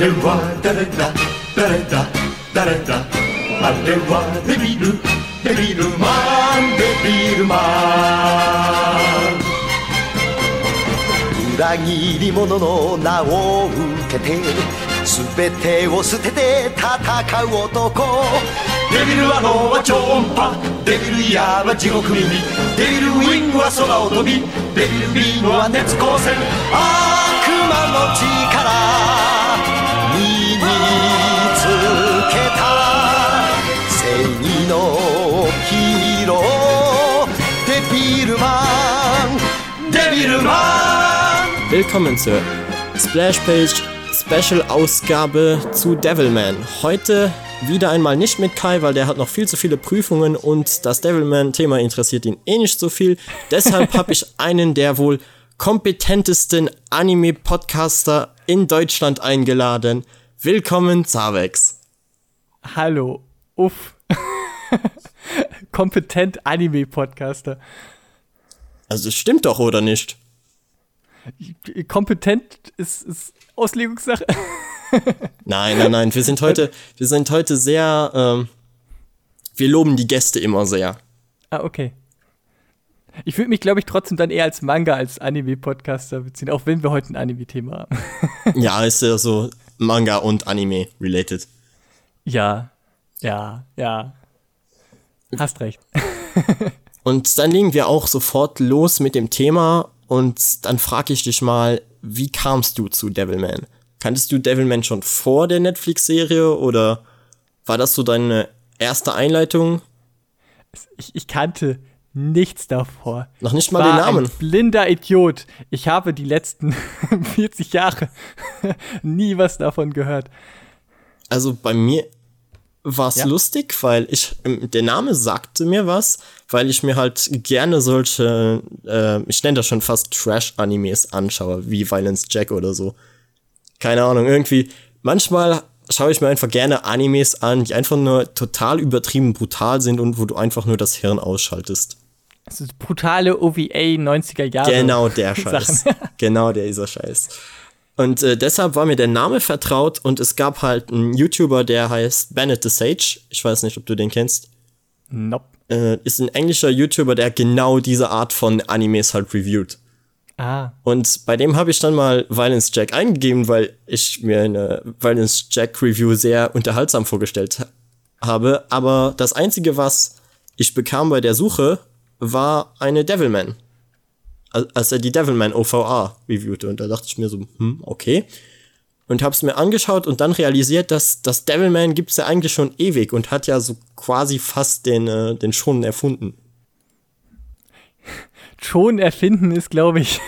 あれは誰だ誰だ誰だ。あれはデビルデビルマンデビルマン。裏切り者の名を受けて全てを捨てて戦う男。デビルは脳は超音波デビルイヤーは地獄耳デビルウィングは空を飛びデビルビームは熱光線悪魔の力のヒーローデビルマンデビルマン Willkommen zur Splashpage Special Ausgabe zu Devilman. Heute wieder einmal nicht mit Kai, weil der hat noch viel zu viele Prüfungen und das Devilman-Thema interessiert ihn eh nicht so viel. Deshalb habe ich einen der wohl kompetentesten Anime-Podcaster in Deutschland eingeladen. Willkommen, Zavex. Hallo, uff. Kompetent Anime-Podcaster. Also das stimmt doch, oder nicht? Kompetent ist, ist Auslegungssache. Nein, nein, nein. Wir sind heute, wir sind heute sehr, ähm, wir loben die Gäste immer sehr. ah, okay. Ich würde mich, glaube ich, trotzdem dann eher als Manga als Anime-Podcaster beziehen, auch wenn wir heute ein Anime-Thema haben. Ja, ist ja so Manga und Anime related. ja, ja, ja. Hast recht. Und dann legen wir auch sofort los mit dem Thema und dann frage ich dich mal, wie kamst du zu Devilman? Kanntest du Devilman schon vor der Netflix-Serie oder war das so deine erste Einleitung? Ich, ich kannte nichts davor. Noch nicht mal War den Namen. Ein blinder Idiot. Ich habe die letzten 40 Jahre nie was davon gehört. Also bei mir war es Ja. lustig, weil ich, ähm, der Name sagte mir was, weil ich mir halt gerne solche, äh, ich nenne das schon fast Trash-Animes anschaue, wie Violence Jack oder so. Keine Ahnung, irgendwie, manchmal schaue ich mir einfach gerne Animes an, die einfach nur total übertrieben brutal sind und wo du einfach nur das Hirn ausschaltest. Das ist brutale OVA 90er Jahre. Genau der Scheiß. Genau der dieser Scheiß. Und äh, deshalb war mir der Name vertraut und es gab halt einen YouTuber, der heißt Bennett the Sage. Ich weiß nicht, ob du den kennst. Nope. Äh, ist ein englischer YouTuber, der genau diese Art von Animes halt reviewt. Ah, Und bei dem habe ich dann mal Violence Jack eingegeben, weil ich mir eine Violence Jack Review sehr unterhaltsam vorgestellt ha- habe. Aber das Einzige, was ich bekam bei der Suche, war eine Devilman. Al- Als er die Devilman OVA reviewte. Und da dachte ich mir so, hm, okay. Und hab's mir angeschaut und dann realisiert, dass das Devilman gibt's ja eigentlich schon ewig und hat ja so quasi fast den, äh, den schon erfunden. schon erfinden ist, glaube ich,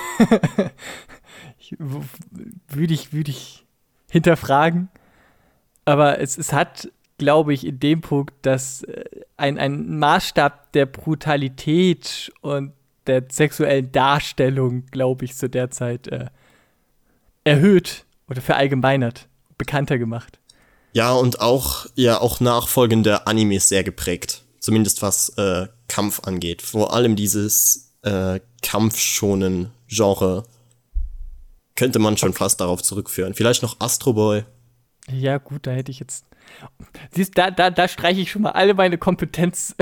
würde ich, würde ich hinterfragen. Aber es, es hat, glaube ich, in dem Punkt, dass äh, ein, ein Maßstab der Brutalität und der sexuellen Darstellung, glaube ich, zu der Zeit äh, erhöht oder verallgemeinert, bekannter gemacht. Ja, und auch, ja, auch nachfolgende Animes sehr geprägt. Zumindest was äh, Kampf angeht. Vor allem dieses äh, kampfschonen Genre könnte man schon fast darauf zurückführen. Vielleicht noch Astro Boy. Ja, gut, da hätte ich jetzt. Siehst, da, da, da streiche ich schon mal alle meine Kompetenz.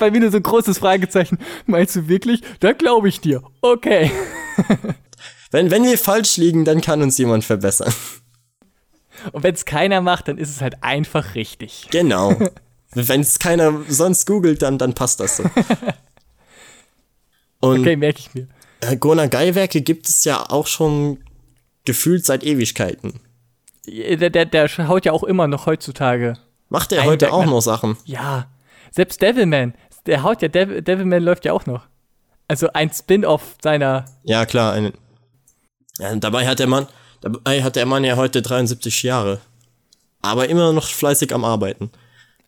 Bei mir nur so ein großes Fragezeichen. Meinst du wirklich? Da glaube ich dir. Okay. Wenn, wenn wir falsch liegen, dann kann uns jemand verbessern. Und wenn es keiner macht, dann ist es halt einfach richtig. Genau. wenn es keiner sonst googelt, dann, dann passt das so. Und Okay, merke ich mir. äh, Gonagai-Werke gibt es ja auch schon gefühlt seit Ewigkeiten. Der, der, der haut ja auch immer noch heutzutage. Macht er heute auch noch Sachen? Ja. Selbst Devilman. Der haut ja, Dev Devilman läuft ja auch noch. Also ein Spin-off seiner. Ja, klar. Ein, ja, dabei hat der Mann, dabei hat der Mann ja heute 73 Jahre. Aber immer noch fleißig am Arbeiten.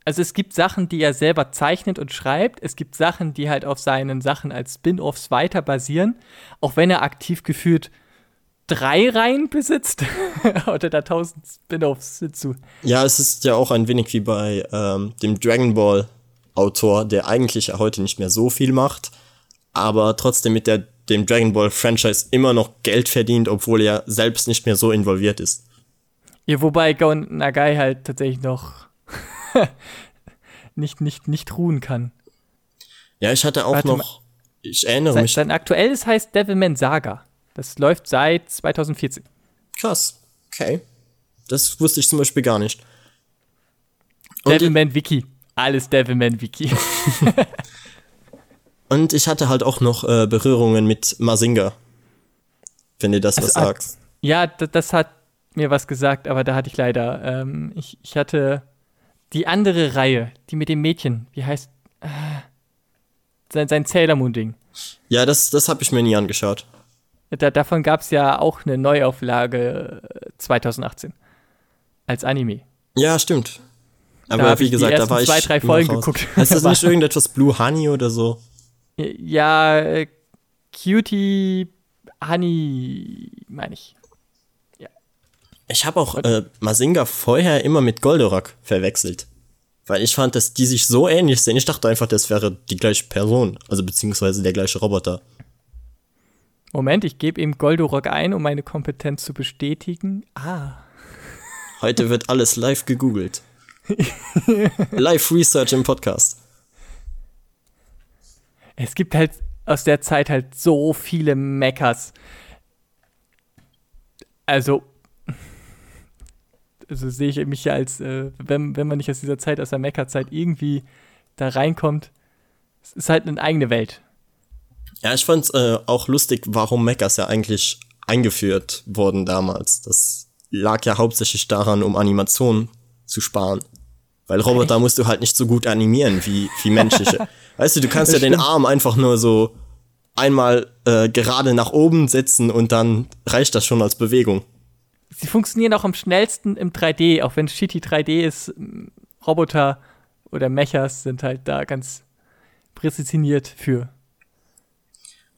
Also es gibt Sachen, die er selber zeichnet und schreibt. Es gibt Sachen, die halt auf seinen Sachen als Spin-offs weiter basieren. Auch wenn er aktiv gefühlt drei Reihen besitzt. Oder da tausend Spin-offs hinzu. Ja, es ist ja auch ein wenig wie bei ähm, dem Dragon Ball Autor, der eigentlich ja heute nicht mehr so viel macht, aber trotzdem mit der, dem Dragon Ball Franchise immer noch Geld verdient, obwohl er selbst nicht mehr so involviert ist. Ja, wobei Go Nagai halt tatsächlich noch nicht, nicht, nicht ruhen kann. Ja, ich hatte auch Warte noch, ich erinnere Sein, mich, sein aktuelles heißt Devilman Saga. Das läuft seit 2014. krass, okay. Das wusste ich zum Beispiel gar nicht. Und, Devilman Wiki. Alles Devilman Wiki. und ich hatte halt auch noch äh, Berührungen mit Mazinga. Wenn dir das was ah, sagt. ja, das hat mir was gesagt, aber da hatte ich leider. Ähm, ich, ich hatte die andere Reihe, die mit dem Mädchen. Wie heißt. Äh, sein, sein Sailor Moon-Ding. Ja, das, das habe ich mir nie angeschaut. Da, davon gab es ja auch eine Neuauflage äh, 2018. Als Anime. Ja, stimmt. Aber wie gesagt, da war ich. zwei, drei Folgen geguckt. Heißt das nicht irgendetwas Blue Honey oder so? Ja, äh, Cutie Honey, meine ich. Ich habe auch äh, Mazinga vorher immer mit Goldorak verwechselt. Weil ich fand, dass die sich so ähnlich sehen. Ich dachte einfach, das wäre die gleiche Person. Also beziehungsweise der gleiche Roboter. Moment, ich gebe eben Goldorak ein, um meine Kompetenz zu bestätigen. Ah. Heute wird alles live gegoogelt. live Research im Podcast. Es gibt halt aus der Zeit halt so viele Mechas. Also, also sehe ich mich ja als, äh, wenn, wenn man nicht aus dieser Zeit, aus der Mecha-Zeit irgendwie da reinkommt, es ist halt eine eigene Welt. Ja, ich fand's äh, auch lustig, warum Mechas ja eigentlich eingeführt wurden damals. Das lag ja hauptsächlich daran, um Animationen zu sparen. Weil Roboter musst du halt nicht so gut animieren wie, wie menschliche. weißt du, du kannst ja den Arm einfach nur so einmal äh, gerade nach oben setzen und dann reicht das schon als Bewegung. Sie funktionieren auch am schnellsten im 3D, auch wenn Shitty 3D ist. Roboter oder Mechas sind halt da ganz präzisioniert für.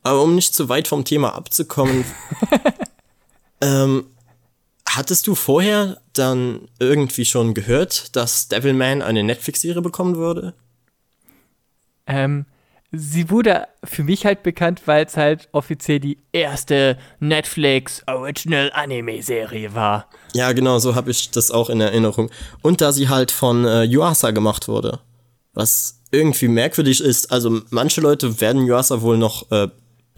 Aber um nicht zu weit vom Thema abzukommen, ähm, hattest du vorher dann irgendwie schon gehört, dass Devilman eine Netflix-Serie bekommen würde? Ähm, sie wurde für mich halt bekannt, weil es halt offiziell die erste Netflix Original Anime Serie war. Ja, genau, so habe ich das auch in Erinnerung. Und da sie halt von äh, Yuasa gemacht wurde. Was irgendwie merkwürdig ist, also manche Leute werden Yuasa wohl noch äh,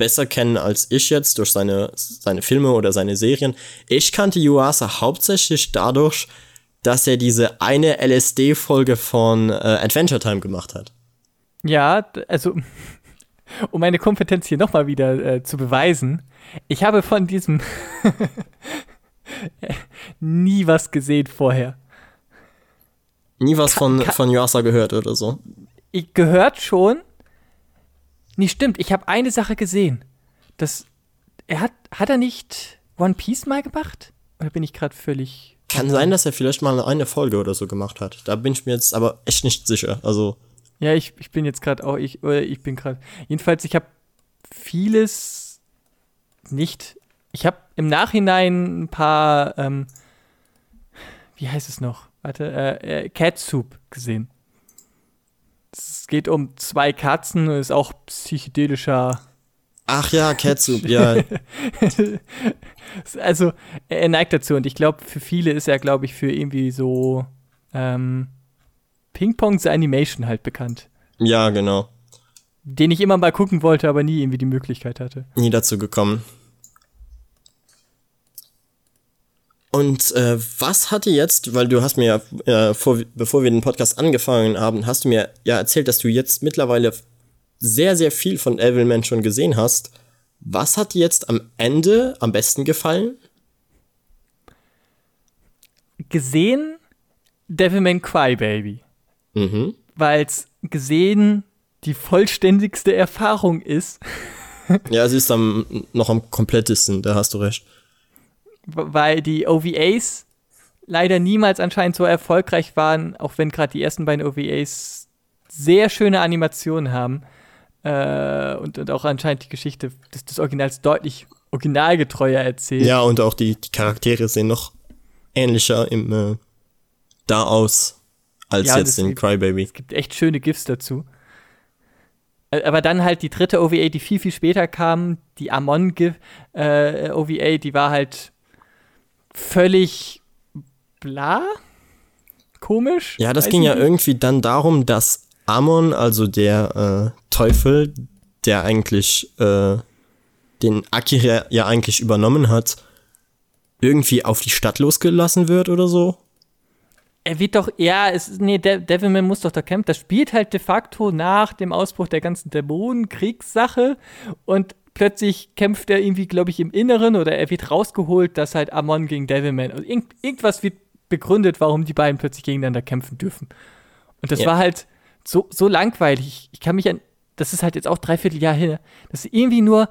besser kennen als ich jetzt durch seine, seine Filme oder seine Serien. Ich kannte Yuasa hauptsächlich dadurch, dass er diese eine LSD-Folge von äh, Adventure Time gemacht hat. Ja, also um meine Kompetenz hier nochmal wieder äh, zu beweisen, ich habe von diesem nie was gesehen vorher. Nie was von, kann- von Yuasa gehört oder so. Ich gehört schon. Nee, stimmt, ich habe eine Sache gesehen. Das er hat hat er nicht One Piece mal gemacht? Oder bin ich gerade völlig Kann sein, dass er vielleicht mal eine Folge oder so gemacht hat. Da bin ich mir jetzt aber echt nicht sicher. Also, Ja, ich, ich bin jetzt gerade auch, ich, oder ich bin gerade. Jedenfalls, ich habe vieles nicht. Ich habe im Nachhinein ein paar, ähm, wie heißt es noch? Warte, äh, äh, Cat Soup gesehen. Es geht um zwei Katzen und ist auch psychedelischer. ach ja, Catsup, ja. Also, er neigt dazu und ich glaube, für viele ist er, glaube ich, für irgendwie so ähm, Ping-Pong The Animation halt bekannt. Ja, genau. Den ich immer mal gucken wollte, aber nie irgendwie die Möglichkeit hatte. Nie dazu gekommen. Und äh, was hatte jetzt, weil du hast mir ja, äh, vor, bevor wir den Podcast angefangen haben, hast du mir ja erzählt, dass du jetzt mittlerweile sehr, sehr viel von Evilman schon gesehen hast. Was hat dir jetzt am Ende am besten gefallen? gesehen Devilman Crybaby, Mhm. weil es gesehen die vollständigste Erfahrung ist, Ja, sie ist am, noch am komplettesten, da hast du recht. Weil die OVAs leider niemals anscheinend so erfolgreich waren, auch wenn gerade die ersten beiden OVAs sehr schöne Animationen haben äh, und, und auch anscheinend die Geschichte des, des Originals deutlich originalgetreuer erzählt. Ja, und auch die, die Charaktere sehen noch ähnlicher im äh, da aus als Ja, jetzt in Crybaby. Es gibt echt schöne GIFs dazu. Ä- Aber dann halt die dritte OVA, die viel, viel später kam, die Amon GIF, äh, OVA, die war halt völlig bla. Komisch. Ja, das ging ja irgendwie dann darum, dass Amon, also der äh, Teufel, der eigentlich äh, den Akira ja eigentlich übernommen hat, irgendwie auf die Stadt losgelassen wird oder so. Er wird doch, ja, es, nee, De Devilman muss doch da kämpfen. Das spielt halt de facto nach dem Ausbruch der ganzen Dämonen-Kriegssache und plötzlich kämpft er irgendwie, glaube ich, im Inneren oder er wird rausgeholt, dass halt Amon gegen Devilman. Also irgend, irgendwas wird begründet, warum die beiden plötzlich gegeneinander kämpfen dürfen. Und das Ja. war halt so, so langweilig. Ich, kann mich an, das ist halt jetzt auch dreiviertel Jahr her, dass irgendwie nur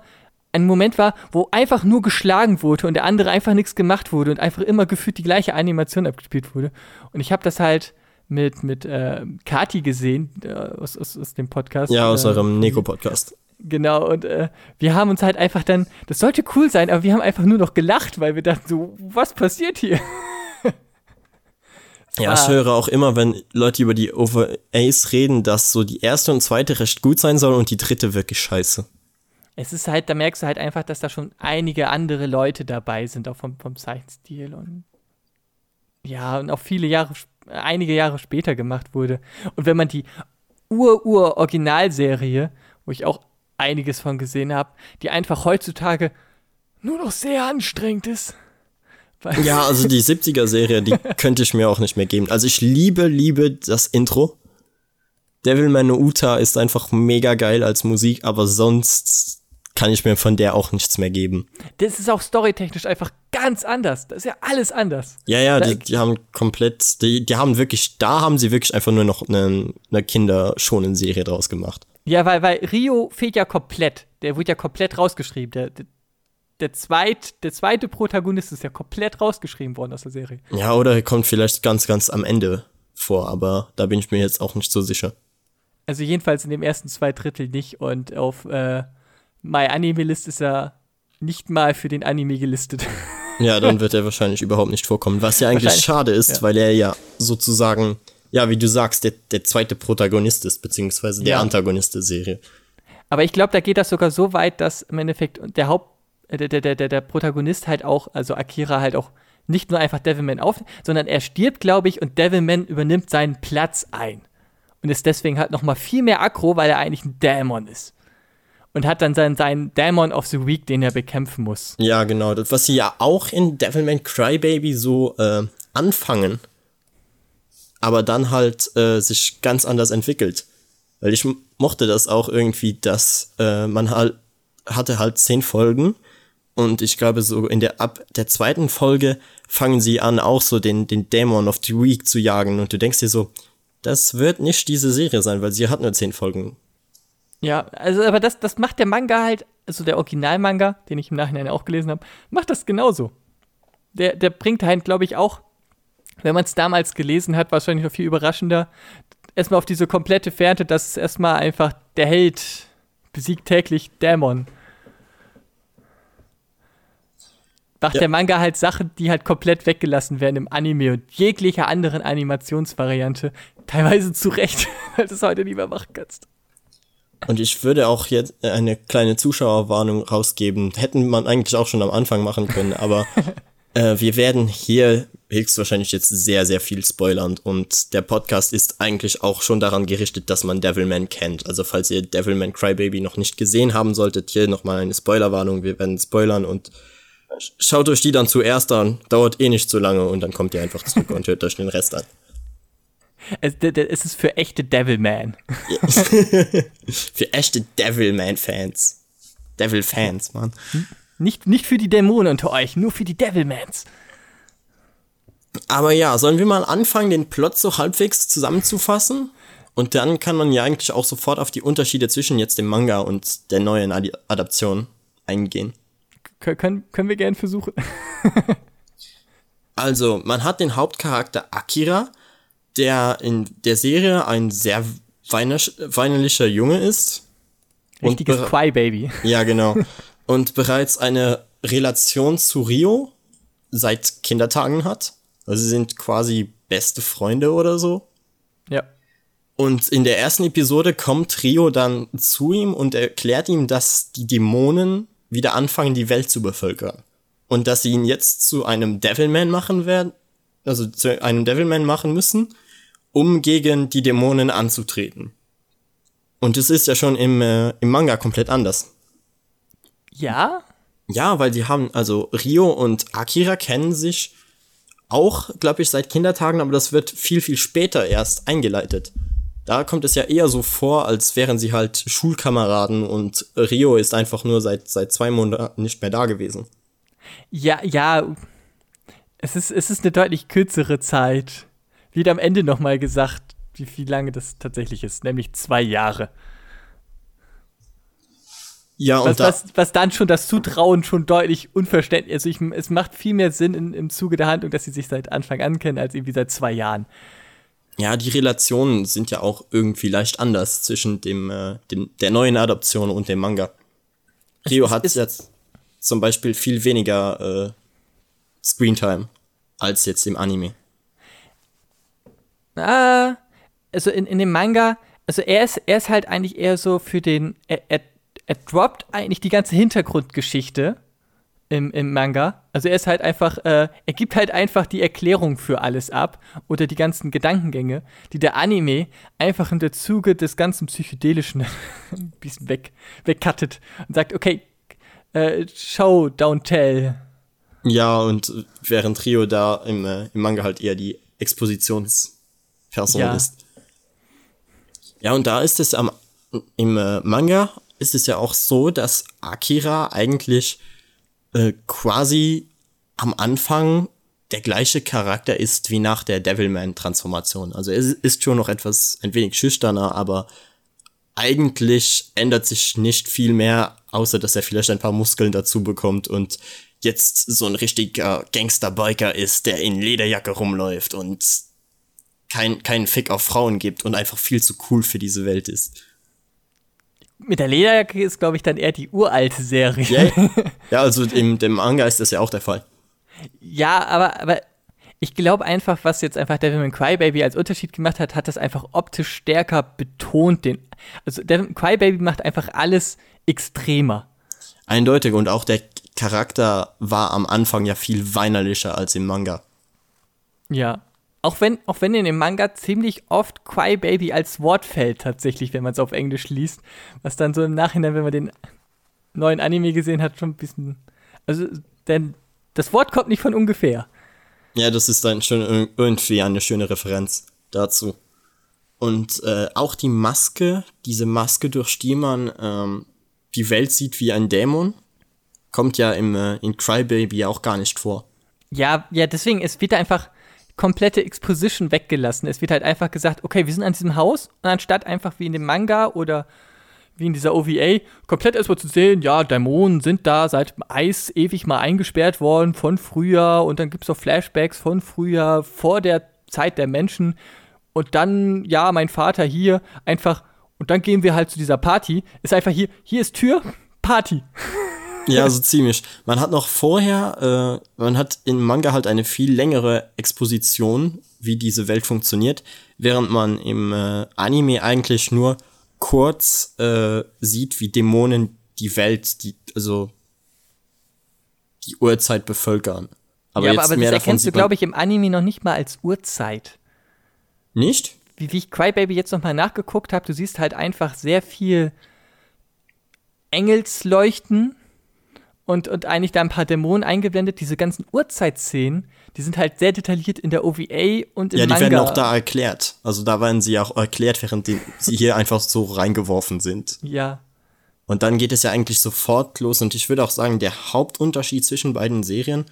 ein Moment war, wo einfach nur geschlagen wurde und der andere einfach nichts gemacht wurde und einfach immer gefühlt die gleiche Animation abgespielt wurde. Und ich habe das halt mit, mit äh, Kati gesehen äh, aus, aus, aus dem Podcast. Ja, aus äh, eurem Neko-Podcast. Genau, und äh, wir haben uns halt einfach dann, das sollte cool sein, aber wir haben einfach nur noch gelacht, weil wir dachten so, was passiert hier? Ja, ich war- höre auch immer, wenn Leute über die OVAs reden, dass so die erste und zweite recht gut sein soll und die dritte wirklich scheiße. Es ist halt, da merkst du halt einfach, dass da schon einige andere Leute dabei sind, auch vom, vom Zeichenstil und ja, und auch viele Jahre, einige Jahre später gemacht wurde. Und wenn man die Ur-Ur-Originalserie, wo ich auch einiges von gesehen habe, die einfach heutzutage nur noch sehr anstrengend ist. Ja, also die 70er-Serie, die könnte ich mir auch nicht mehr geben. Also ich liebe, liebe das Intro. Devilman no Uta ist einfach mega geil als Musik, aber sonst kann ich mir von der auch nichts mehr geben. Das ist auch storytechnisch einfach ganz anders. Das ist ja alles anders. Ja, ja, die, die haben komplett, die, die haben wirklich, da haben sie wirklich einfach nur noch eine, eine kinderschonen Serie draus gemacht. Ja, weil, weil Rio fehlt ja komplett. Der wurde ja komplett rausgeschrieben. Der, der, der, zweit, der zweite Protagonist ist ja komplett rausgeschrieben worden aus der Serie. Ja, oder er kommt vielleicht ganz, ganz am Ende vor, aber da bin ich mir jetzt auch nicht so sicher. Also jedenfalls in dem ersten zwei Drittel nicht. Und auf äh, My Anime List ist er nicht mal für den Anime gelistet. Ja, dann wird er wahrscheinlich überhaupt nicht vorkommen. Was ja eigentlich schade ist, ja. weil er ja sozusagen, ja, wie du sagst, der, der zweite Protagonist ist, beziehungsweise der Ja. Antagonist der Serie. Aber ich glaube, da geht das sogar so weit, dass im Endeffekt der Haupt, äh, der, der, der, der Protagonist halt auch, also Akira halt auch nicht nur einfach Devilman auf, sondern er stirbt, glaube ich, und Devilman übernimmt seinen Platz ein. Und ist deswegen halt noch mal viel mehr aggro, weil er eigentlich ein Dämon ist. Und hat dann seinen, seinen Dämon of the Week, den er bekämpfen muss. Ja, genau. Das, was sie ja auch in Devilman Crybaby so äh, anfangen, aber dann halt äh, sich ganz anders entwickelt. Weil ich mochte das auch irgendwie, dass äh, man halt hatte halt zehn Folgen und ich glaube so in der ab der zweiten Folge fangen sie an auch so den den Dämon of the Week zu jagen und du denkst dir so, das wird nicht diese Serie sein, weil sie hat nur zehn Folgen. Ja, also aber das, das macht der Manga halt, also der Originalmanga, den ich im Nachhinein auch gelesen habe, macht das genauso. Der, der bringt halt, glaube ich, auch, wenn man es damals gelesen hat, wahrscheinlich noch viel überraschender, erstmal auf diese komplette Fährte, dass erstmal einfach der Held besiegt täglich Dämon. Macht Ja. der Manga halt Sachen, die halt komplett weggelassen werden im Anime und jeglicher anderen Animationsvariante. Teilweise zu Recht, weil du es heute nicht mehr machen kannst. Und ich würde auch jetzt eine kleine Zuschauerwarnung rausgeben. Hätten man eigentlich auch schon am Anfang machen können, aber äh, wir werden hier höchstwahrscheinlich jetzt sehr, sehr viel spoilern. Und der Podcast ist eigentlich auch schon daran gerichtet, dass man Devilman kennt. Also falls ihr Devilman Crybaby noch nicht gesehen haben solltet, hier nochmal eine Spoilerwarnung. Wir werden spoilern und sch- schaut euch die dann zuerst an. Dauert eh nicht so lange und dann kommt ihr einfach zurück und hört euch den Rest an. Es, es ist für echte Devilman. Für echte Devilman-Fans. Devil-Fans, Mann. Nicht, nicht für die Dämonen unter euch, nur für die Devilmans. Aber ja, sollen wir mal anfangen, den Plot so halbwegs zusammenzufassen? Und dann kann man ja eigentlich auch sofort auf die Unterschiede zwischen jetzt dem Manga und der neuen Adi Adaption eingehen. Kön können, können wir gerne versuchen. Also, man hat den Hauptcharakter Akira, der in der Serie ein sehr weinerlicher Junge ist. Richtiges Crybaby. Ja, genau. Und bereits eine Relation zu Rio seit Kindertagen hat. Also sie sind quasi beste Freunde oder so. Ja. Und in der ersten Episode kommt Rio dann zu ihm und erklärt ihm, dass die Dämonen wieder anfangen, die Welt zu bevölkern. Und dass sie ihn jetzt zu einem Devilman machen werden, also zu einem Devilman machen müssen, um gegen die Dämonen anzutreten. Und es ist ja schon im, äh, im Manga komplett anders. Ja? Ja, weil die haben, also Rio und Akira kennen sich auch, glaube ich, seit Kindertagen, aber das wird viel, viel später erst eingeleitet. Da kommt es ja eher so vor, als wären sie halt Schulkameraden und Rio ist einfach nur seit, seit zwei Monaten nicht mehr da gewesen. Ja, ja. Es ist, es ist eine deutlich kürzere Zeit. Wird am Ende nochmal gesagt, wie, wie lange das tatsächlich ist, nämlich zwei Jahre. Ja, und was, da, was, was dann schon das Zutrauen schon deutlich unverständlich Also ich, es macht viel mehr Sinn in, im Zuge der Handlung, dass sie sich seit Anfang an kennen, als irgendwie seit zwei Jahren. ja, die Relationen sind ja auch irgendwie leicht anders zwischen dem, äh, dem der neuen Adaption und dem Manga. Rio ist- hat ist- jetzt zum Beispiel viel weniger äh, Screentime als jetzt im Anime. Ah, also in, in dem Manga, also er ist, er ist halt eigentlich eher so für den, er, er, er droppt eigentlich die ganze Hintergrundgeschichte im, im Manga. Also er ist halt einfach, äh, er gibt halt einfach die Erklärung für alles ab oder die ganzen Gedankengänge, die der Anime einfach in der Zuge des ganzen Psychedelischen ein bisschen weg, wegcuttet und sagt, okay, äh, show, don't tell. Ja, und äh, während Rio da im, äh, im Manga halt eher die Expositionsperson Ja. ist. Ja, und da ist es am im äh, Manga ist es ja auch so, dass Akira eigentlich äh, quasi am Anfang der gleiche Charakter ist wie nach der Devilman-Transformation. Also er ist schon noch etwas ein wenig schüchterner, aber eigentlich ändert sich nicht viel mehr, außer dass er vielleicht ein paar Muskeln dazu bekommt und jetzt so ein richtiger Gangster-Biker ist, der in Lederjacke rumläuft und kein, keinen Fick auf Frauen gibt und einfach viel zu cool für diese Welt ist. Mit der Lederjacke ist, glaube ich, dann eher die uralte Serie. Ja, ja also im dem Manga ist das ja auch der Fall. Ja, aber, aber ich glaube einfach, was jetzt einfach Devilman Crybaby als Unterschied gemacht hat, hat das einfach optisch stärker betont. Den, also Devilman Crybaby macht einfach alles extremer. Eindeutig und auch der Charakter war am Anfang ja viel weinerlicher als im Manga. Ja. Auch wenn, auch wenn in dem Manga ziemlich oft Crybaby als Wort fällt, tatsächlich, wenn man es auf Englisch liest. Was dann so im Nachhinein, wenn man den neuen Anime gesehen hat, schon ein bisschen. Also, denn das Wort kommt nicht von ungefähr. Ja, das ist dann schon ir- irgendwie eine schöne Referenz dazu. Und äh, auch die Maske, diese Maske, durch die man ähm, die Welt sieht wie ein Dämon, kommt ja im, äh, in Crybaby auch gar nicht vor. Ja, ja, deswegen, es wird einfach komplette Exposition weggelassen. Es wird halt einfach gesagt, okay, wir sind an diesem Haus und anstatt einfach wie in dem Manga oder wie in dieser OVA komplett erstmal zu sehen, ja, Dämonen sind da seit Eis ewig mal eingesperrt worden von früher und dann gibt es auch Flashbacks von früher, vor der Zeit der Menschen und dann, ja, mein Vater hier einfach und dann gehen wir halt zu dieser Party, ist einfach hier, hier ist Tür, Party. Ja, so ziemlich. Man hat noch vorher, äh, man hat im Manga halt eine viel längere Exposition, wie diese Welt funktioniert, während man im äh, Anime eigentlich nur kurz äh, sieht, wie Dämonen die Welt, die, also die Urzeit bevölkern. Aber ja, jetzt aber, aber mehr das erkennst du, glaube ich, im Anime noch nicht mal als Uhrzeit. nicht. wie, wie ich Crybaby jetzt nochmal nachgeguckt habe, du siehst halt einfach sehr viel Engelsleuchten und, und eigentlich da ein paar Dämonen eingeblendet. Diese ganzen Uhrzeitszenen, die sind halt sehr detailliert in der OVA und im Ja, die Manga. werden auch da erklärt. Also da werden sie auch erklärt, während die, sie hier einfach so reingeworfen sind. Ja. Und dann geht es ja eigentlich sofort los. Und ich würde auch sagen, der Hauptunterschied zwischen beiden Serien,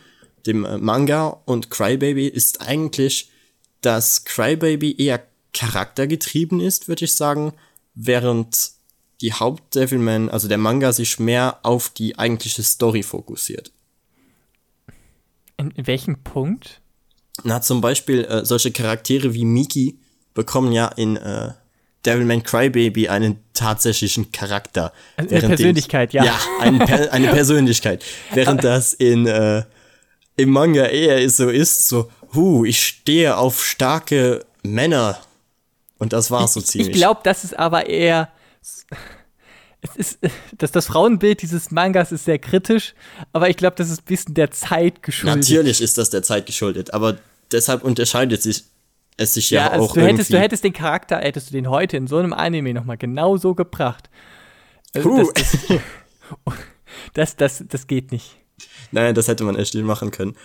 dem äh, Manga und Crybaby, ist eigentlich, dass Crybaby eher charaktergetrieben ist, würde ich sagen, während die Haupt-Devilman, also der Manga, sich mehr auf die eigentliche Story fokussiert. In, in welchem Punkt? Na, zum Beispiel äh, solche Charaktere wie Miki bekommen ja in äh, Devilman Crybaby einen tatsächlichen Charakter. Also eine Während dem- Persönlichkeit, ja. Ja, ein per eine Persönlichkeit. Während das in äh, im Manga eher so ist, so, hu, ich stehe auf starke Männer. Und das war's so Ich ziemlich. glaube, das ist aber eher. Es ist, dass das Frauenbild dieses Mangas ist sehr kritisch, aber ich glaube, das ist ein bisschen der Zeit geschuldet. Natürlich ist das der Zeit geschuldet, aber deshalb unterscheidet sich es sich ja, ja also auch du hättest, du hättest den Charakter, hättest du den heute in so einem Anime nochmal genau so gebracht. Also das, das, das, das, das geht nicht. Nein, das hätte man echt nicht machen können.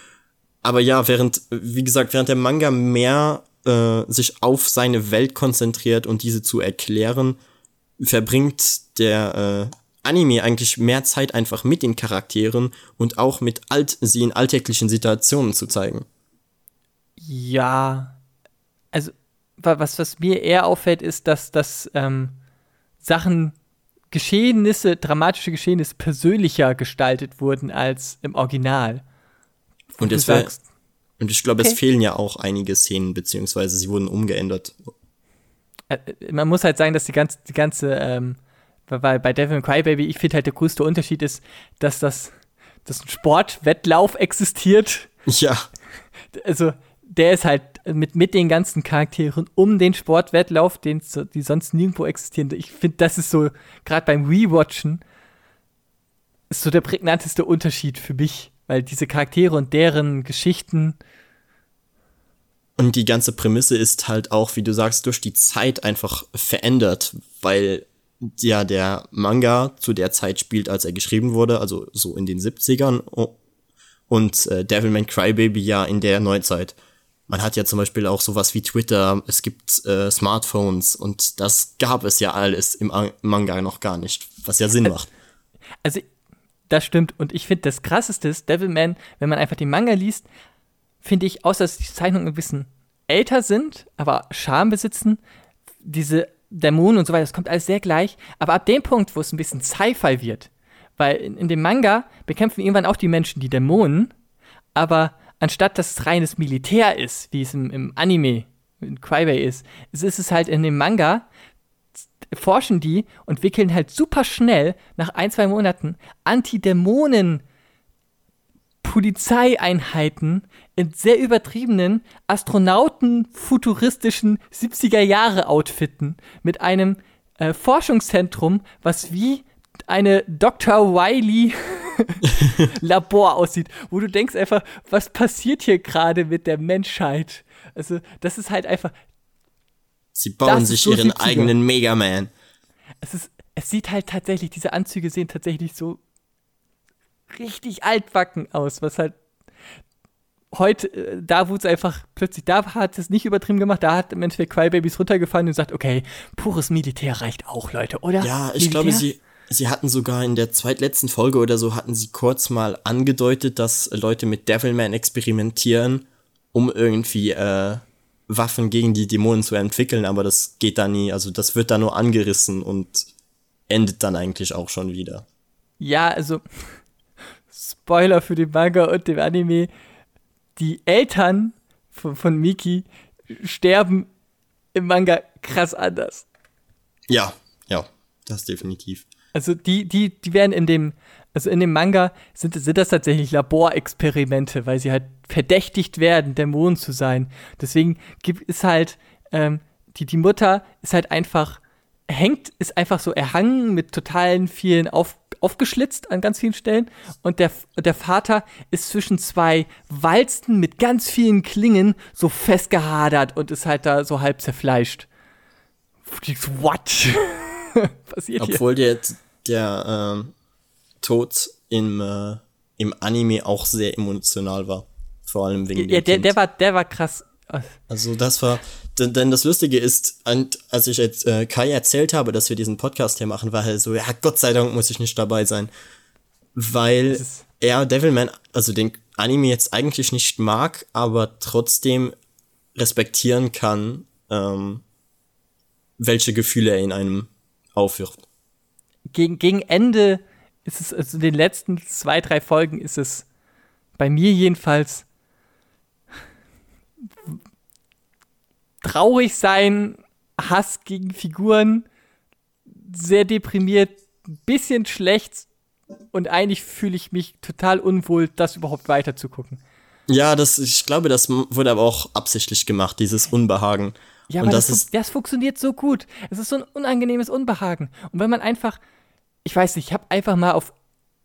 Aber ja, während, wie gesagt, während der Manga mehr äh, sich auf seine Welt konzentriert und diese zu erklären, verbringt der äh, Anime eigentlich mehr Zeit einfach mit den Charakteren und auch mit alt sie in alltäglichen Situationen zu zeigen. Ja, also was, was mir eher auffällt, ist, dass, dass ähm, Sachen, Geschehnisse, dramatische Geschehnisse persönlicher gestaltet wurden als im Original. Und, es wär, und ich glaube, okay. es fehlen ja auch einige Szenen, beziehungsweise sie wurden umgeändert. Äh, man muss halt sagen, dass die ganze, die ganze ähm, weil bei Devil Cry Baby, ich finde halt der größte Unterschied ist, dass das dass ein Sportwettlauf existiert. Ja. Also, der ist halt mit, mit den ganzen Charakteren um den Sportwettlauf, den, die sonst nirgendwo existieren. Ich finde, das ist so, gerade beim Rewatchen, ist so der prägnanteste Unterschied für mich, weil diese Charaktere und deren Geschichten. Und die ganze Prämisse ist halt auch, wie du sagst, durch die Zeit einfach verändert, weil ja der Manga zu der Zeit spielt, als er geschrieben wurde, also so in den 70ern und äh, Devilman Crybaby ja in der Neuzeit. Man hat ja zum Beispiel auch sowas wie Twitter, es gibt äh, Smartphones und das gab es ja alles im Manga noch gar nicht, was ja Sinn macht. Also, das stimmt und ich finde das krasseste ist, Devilman, wenn man einfach den Manga liest, finde ich, außer dass die Zeichnungen ein bisschen älter sind, aber Charme besitzen, diese Dämonen und so weiter, das kommt alles sehr gleich. Aber ab dem Punkt, wo es ein bisschen Sci-Fi wird, weil in, in, dem Manga bekämpfen irgendwann auch die Menschen die Dämonen, aber anstatt dass es reines Militär ist, wie es im, im Anime in Crybay ist, ist es halt in dem Manga, forschen die und wickeln halt super schnell nach ein, zwei Monaten Antidämonen Polizeieinheiten in sehr übertriebenen Astronauten-futuristischen 70er-Jahre-Outfitten mit einem äh, Forschungszentrum, was wie eine Dr. Wiley Labor aussieht, wo du denkst einfach, was passiert hier gerade mit der Menschheit? Also, das ist halt einfach. Sie bauen sich so ihren eigenen Mega Man. Es ist, es sieht halt tatsächlich, diese Anzüge sehen tatsächlich so richtig altbacken aus, was halt heute, äh, da wurde es einfach plötzlich, da hat es nicht übertrieben gemacht, da hat im Endeffekt Crybabies runtergefallen und gesagt, okay, pures Militär reicht auch, Leute, oder? Ja, ich Militär? glaube, sie, sie hatten sogar in der zweitletzten Folge oder so, hatten sie kurz mal angedeutet, dass Leute mit Devilman experimentieren, um irgendwie äh, Waffen gegen die Dämonen zu entwickeln, aber das geht da nie, also das wird da nur angerissen und endet dann eigentlich auch schon wieder. Ja, also Spoiler für den Manga und den Anime, die Eltern von, von Miki sterben im Manga krass anders. Ja, ja, das definitiv. Also die, die, die werden in dem, also in dem Manga sind, sind das tatsächlich Laborexperimente, weil sie halt verdächtigt werden, Dämonen zu sein. Deswegen gibt es halt, ähm, die, die Mutter ist halt einfach, hängt, ist einfach so erhangen mit totalen vielen Auf, aufgeschlitzt an ganz vielen Stellen und der, der Vater ist zwischen zwei Walzen mit ganz vielen Klingen so festgehadert und ist halt da so halb zerfleischt. What? Passiert Obwohl hier? der, der äh, Tod im, äh, im Anime auch sehr emotional war. Vor allem wegen ja, der, der war, der war krass. Also das war, denn, denn das Lustige ist, als ich jetzt äh, Kai erzählt habe, dass wir diesen Podcast hier machen, war er so, ja, Gott sei Dank muss ich nicht dabei sein. Weil er Devilman, also den Anime jetzt eigentlich nicht mag, aber trotzdem respektieren kann, ähm, welche Gefühle er in einem aufwirft. Gegen, gegen Ende ist es, also in den letzten zwei, drei Folgen ist es bei mir jedenfalls traurig sein, Hass gegen Figuren, sehr deprimiert, bisschen schlecht und eigentlich fühle ich mich total unwohl, das überhaupt weiter zu gucken. Ja, das, ich glaube, das wurde aber auch absichtlich gemacht, dieses Unbehagen. Ja, aber das, das, ist, das funktioniert so gut. Es ist so ein unangenehmes Unbehagen. Und wenn man einfach, ich weiß nicht, ich habe einfach mal auf,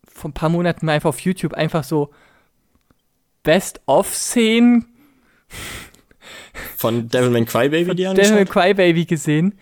vor ein paar Monaten mal einfach auf YouTube einfach so Best-of-Szenen von Devilman Crybaby die Devilman Crybaby gesehen,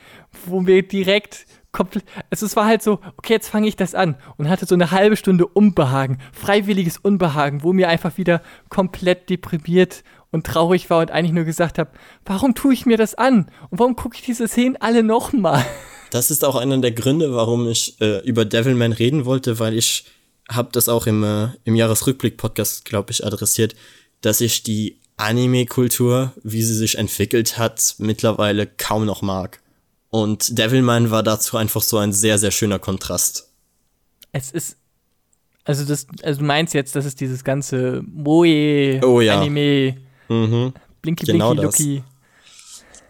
wo mir direkt komplett, also es war halt so, okay, jetzt fange ich das an und hatte so eine halbe Stunde Unbehagen, freiwilliges Unbehagen, wo mir einfach wieder komplett deprimiert und traurig war und eigentlich nur gesagt habe, warum tue ich mir das an und warum gucke ich diese Szenen alle nochmal? Das ist auch einer der Gründe, warum ich äh, über Devilman reden wollte, weil ich habe das auch im, äh, im Jahresrückblick-Podcast, glaube ich, adressiert, dass ich die Anime-Kultur, wie sie sich entwickelt hat, mittlerweile kaum noch mag. Und Devilman war dazu einfach so ein sehr, sehr schöner Kontrast. Es ist. Also, das, also du meinst jetzt, das ist dieses ganze Moe, oh, ja. Anime, mhm. Blinky genau Blinky Lucky.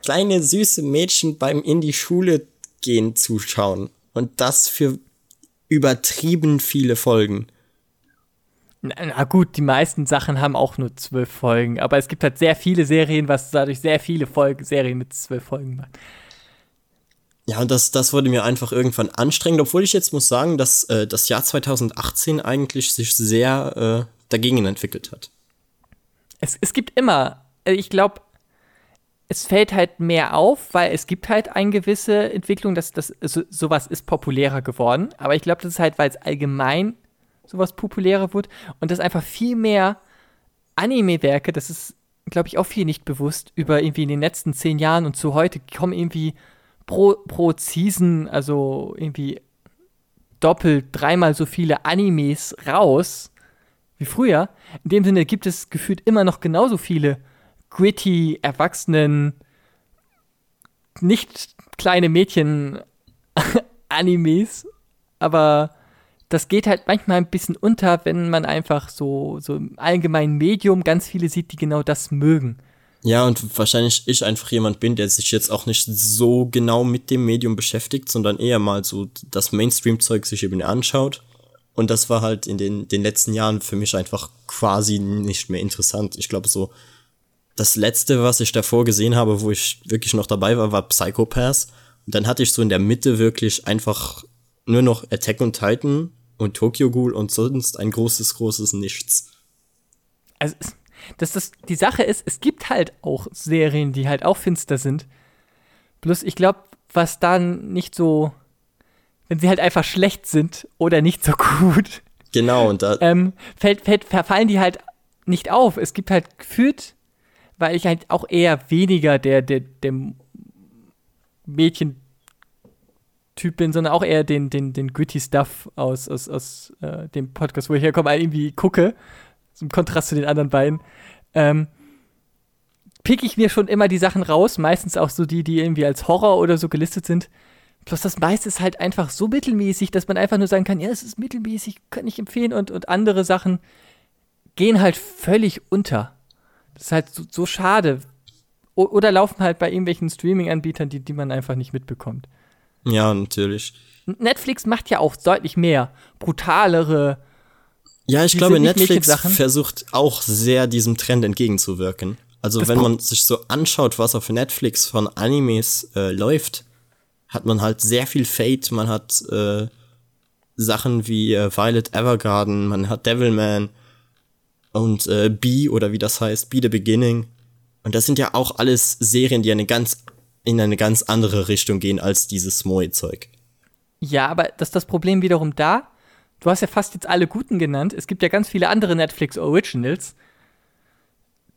Kleine süße Mädchen beim in die Schule gehen zuschauen. Und das für übertrieben viele Folgen. Na, gut, die meisten Sachen haben auch nur zwölf Folgen, aber es gibt halt sehr viele Serien, was dadurch sehr viele Folgen, Serien mit zwölf Folgen machen. Ja, und das, das wurde mir einfach irgendwann anstrengend, obwohl ich jetzt muss sagen, dass äh, das Jahr 2018 eigentlich sich sehr äh, dagegen entwickelt hat. Es, es gibt immer, äh, ich glaube, es fällt halt mehr auf, weil es gibt halt eine gewisse Entwicklung, dass das so, sowas ist populärer geworden. Aber ich glaube, das ist halt, weil es allgemein sowas populärer wird und das einfach viel mehr Anime-Werke, das ist, glaube ich, auch viel nicht bewusst, über irgendwie in den letzten zehn Jahren und zu heute kommen irgendwie pro, pro Season, also irgendwie doppelt, dreimal so viele Animes raus wie früher. In dem Sinne gibt es gefühlt immer noch genauso viele gritty, erwachsenen, nicht kleine Mädchen Animes, aber das geht halt manchmal ein bisschen unter, wenn man einfach so, so im allgemeinen Medium ganz viele sieht, die genau das mögen. Ja, und wahrscheinlich ich einfach jemand bin, der sich jetzt auch nicht so genau mit dem Medium beschäftigt, sondern eher mal so das Mainstream-Zeug sich eben anschaut. Und das war halt in den, den letzten Jahren für mich einfach quasi nicht mehr interessant. Ich glaube, so das letzte, was ich davor gesehen habe, wo ich wirklich noch dabei war, war Psychopath. Und dann hatte ich so in der Mitte wirklich einfach nur noch Attack on Titan und Tokyo Ghoul und sonst ein großes, großes Nichts. Also, das die Sache ist, es gibt halt auch Serien, die halt auch finster sind. Bloß ich glaube, was dann nicht so, wenn sie halt einfach schlecht sind oder nicht so gut. Genau, und da. Ähm, fällt, fällt, verfallen die halt nicht auf. Es gibt halt gefühlt, weil ich halt auch eher weniger der, der, der Mädchen Typ bin, sondern auch eher den, den, den gritty Stuff aus, aus, aus äh, dem Podcast, wo ich herkomme, irgendwie gucke im Kontrast zu den anderen beiden, ähm, pick ich mir schon immer die Sachen raus, meistens auch so die, die irgendwie als Horror oder so gelistet sind. Plus das meiste ist halt einfach so mittelmäßig, dass man einfach nur sagen kann, ja, es ist mittelmäßig, kann ich empfehlen und, und andere Sachen gehen halt völlig unter. Das ist halt so, so schade. O oder laufen halt bei irgendwelchen Streaming-Anbietern, die, die man einfach nicht mitbekommt. Ja, natürlich. Netflix macht ja auch deutlich mehr brutalere, ja, ich glaube, Netflix versucht auch sehr diesem Trend entgegenzuwirken. Also das wenn man sich so anschaut, was auf Netflix von Animes äh, läuft, hat man halt sehr viel Fate, man hat äh, Sachen wie äh, Violet Evergarden, man hat Devilman und äh, B oder wie das heißt, Be the Beginning. Und das sind ja auch alles Serien, die eine ganz in eine ganz andere Richtung gehen als dieses Moe-Zeug. Ja, aber das ist das Problem wiederum da, du hast ja fast jetzt alle guten genannt. Es gibt ja ganz viele andere Netflix Originals,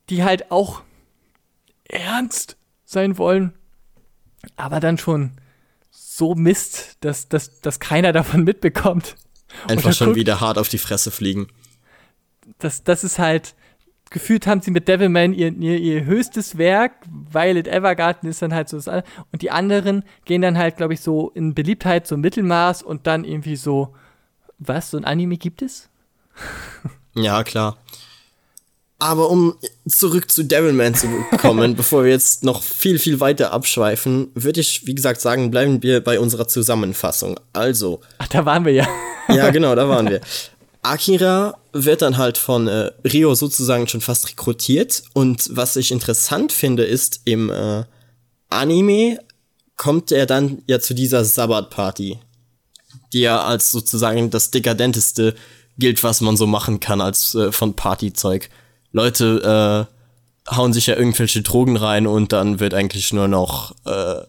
die halt auch ernst sein wollen, aber dann schon so Mist, dass, dass, dass keiner davon mitbekommt. Einfach schon guckt, wieder hart auf die Fresse fliegen. Das, das ist halt, gefühlt haben sie mit Devilman ihr, ihr, ihr höchstes Werk, Violet Evergarden ist dann halt so das andere. Und die anderen gehen dann halt, glaube ich, so in Beliebtheit, so Mittelmaß und dann irgendwie so was, so ein Anime gibt es? ja, klar. Aber um zurück zu Devilman zu kommen, bevor wir jetzt noch viel, viel weiter abschweifen, würde ich, wie gesagt, sagen, bleiben wir bei unserer Zusammenfassung. Also. Ach, da waren wir ja. ja, genau, da waren wir. Akira wird dann halt von äh, Rio sozusagen schon fast rekrutiert. Und was ich interessant finde, ist, im äh, Anime kommt er dann ja zu dieser Sabbat-Party die ja als sozusagen das dekadenteste gilt, was man so machen kann als äh, von Partyzeug. Leute hauen sich ja irgendwelche Drogen rein und dann wird eigentlich nur noch, äh,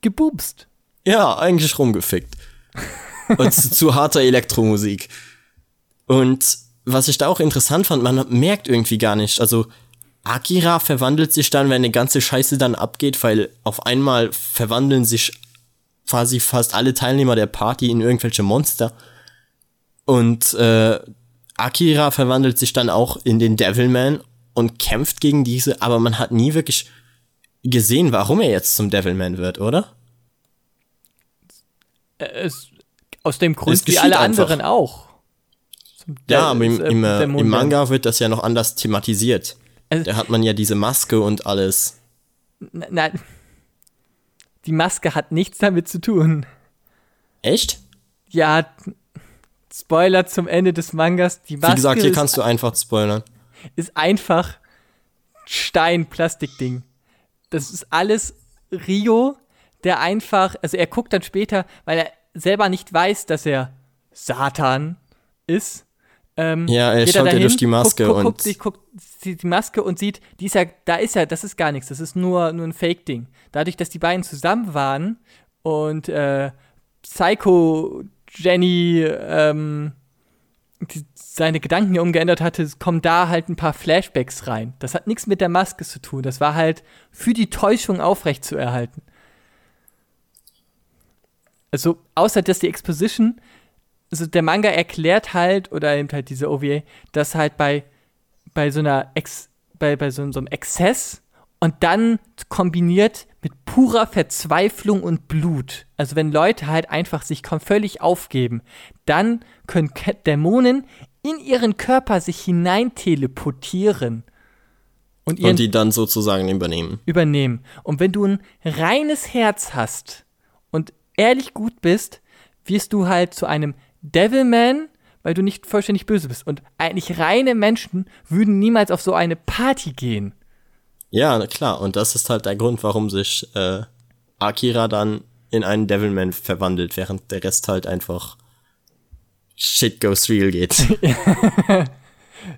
Gebubst. ja, eigentlich rumgefickt. und zu, zu harter Elektromusik. Und was ich da auch interessant fand, man merkt irgendwie gar nicht, also Akira verwandelt sich dann, wenn die ganze Scheiße dann abgeht, weil auf einmal verwandeln sich quasi fast alle Teilnehmer der Party in irgendwelche Monster. Und äh, Akira verwandelt sich dann auch in den Devilman und kämpft gegen diese, aber man hat nie wirklich gesehen, warum er jetzt zum Devilman wird, oder? Äh, Es, aus dem Grund wie alle einfach. anderen auch. Zum Ja, Der- aber im, äh, im, äh, der im Manga wird das ja noch anders thematisiert. Also- da hat man ja diese Maske und alles. Nein. Die Maske hat nichts damit zu tun. Echt? Ja, Spoiler zum Ende des Mangas. Die Maske Wie gesagt, hier ist, kannst du einfach spoilern. ist einfach Stein-Plastikding. Das ist alles Rio, der einfach, also er guckt dann später, weil er selber nicht weiß, dass er Satan ist. Ähm, Ja, er schaut ja dahin, durch die Maske guckt, guckt, und- guckt, sich, guckt die Maske und sieht, die ist ja, da ist ja, das ist gar nichts, das ist nur, nur ein Fake-Ding. Dadurch, dass die beiden zusammen waren und äh, Psycho Jenny ähm, die, seine Gedanken hier umgeändert hatte, kommen da halt ein paar Flashbacks rein. Das hat nichts mit der Maske zu tun. Das war halt für die Täuschung aufrechtzuerhalten. Also, außer dass die Exposition, also der Manga erklärt halt, oder eben halt diese OVA, dass halt bei, bei so einer Ex, bei, bei so, so einem Exzess und dann kombiniert mit purer Verzweiflung und Blut. Also wenn Leute halt einfach sich völlig aufgeben, dann können Dämonen in ihren Körper sich hinein teleportieren und Und die dann sozusagen übernehmen. übernehmen. Und wenn du ein reines Herz hast und ehrlich gut bist, wirst du halt zu einem Devilman, weil du nicht vollständig böse bist. Und eigentlich reine Menschen würden niemals auf so eine Party gehen. Ja, klar. Und das ist halt der Grund, warum sich äh, Akira dann in einen Devilman verwandelt, während der Rest halt einfach Shit goes real geht.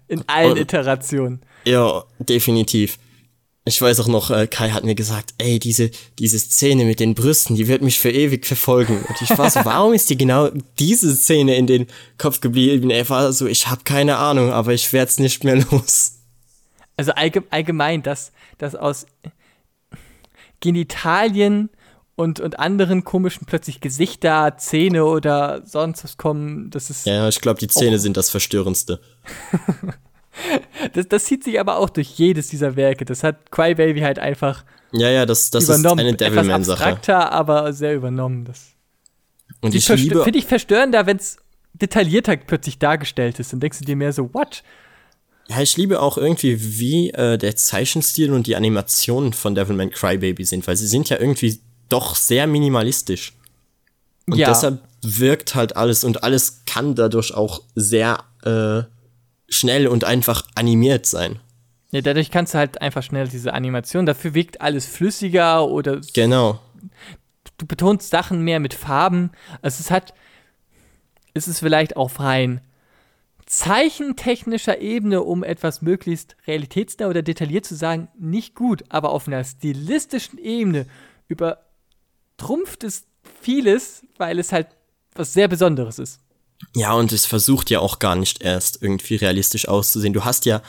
In allen Und- Iterationen. ja, definitiv. Ich weiß auch noch, äh, Kai hat mir gesagt, ey, diese, diese Szene mit den Brüsten, die wird mich für ewig verfolgen. Und ich war so, warum ist dir genau diese Szene in den Kopf geblieben? Er war so, ich habe keine Ahnung, aber ich werd's nicht mehr los. Also allge allgemein, dass, dass aus Genitalien und, und anderen komischen plötzlich Gesichter, Zähne oder sonst was kommen, das ist. Ja, ich glaube, die Zähne sind das Verstörendste. Das, das zieht sich aber auch durch jedes dieser Werke. Das hat Crybaby halt einfach Ja, ja, das, das ist übernommen. eine Etwas Devilman-Sache. abstrakter, aber sehr übernommen. Das Und ich liebe, finde ich verstörender, wenn es detaillierter plötzlich dargestellt ist. Dann denkst du dir mehr so, what? ja, ich liebe auch irgendwie, wie äh, der Zeichenstil und die Animationen von Devilman Crybaby sind, weil sie sind ja irgendwie doch sehr minimalistisch. Und ja, deshalb wirkt halt alles und alles kann dadurch auch sehr äh, schnell und einfach animiert sein. ja, dadurch kannst du halt einfach schnell diese Animation. Dafür wirkt alles flüssiger oder Genau. du betonst Sachen mehr mit Farben. Also es hat, es ist vielleicht auf rein zeichentechnischer Ebene, um etwas möglichst realitätsnah oder detailliert zu sagen, nicht gut, aber auf einer stilistischen Ebene übertrumpft es vieles, weil es halt was sehr Besonderes ist. Ja, und es versucht ja auch gar nicht erst irgendwie realistisch auszusehen. Du hast ja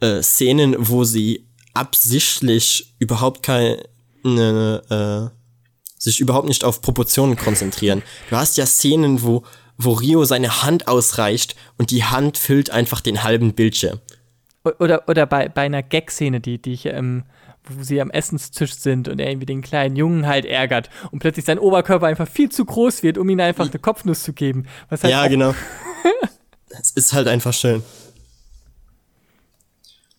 äh, Szenen, wo sie absichtlich überhaupt keine, äh, sich überhaupt nicht auf Proportionen konzentrieren. Du hast ja Szenen, wo, wo Rio seine Hand ausreicht und die Hand füllt einfach den halben Bildschirm. Oder, oder bei, bei einer Gag-Szene, die, die ich, ähm, wo sie am Essenstisch sind und er irgendwie den kleinen Jungen halt ärgert und plötzlich sein Oberkörper einfach viel zu groß wird, um ihm einfach eine Kopfnuss zu geben. Halt Ja, genau. Es ist halt einfach schön.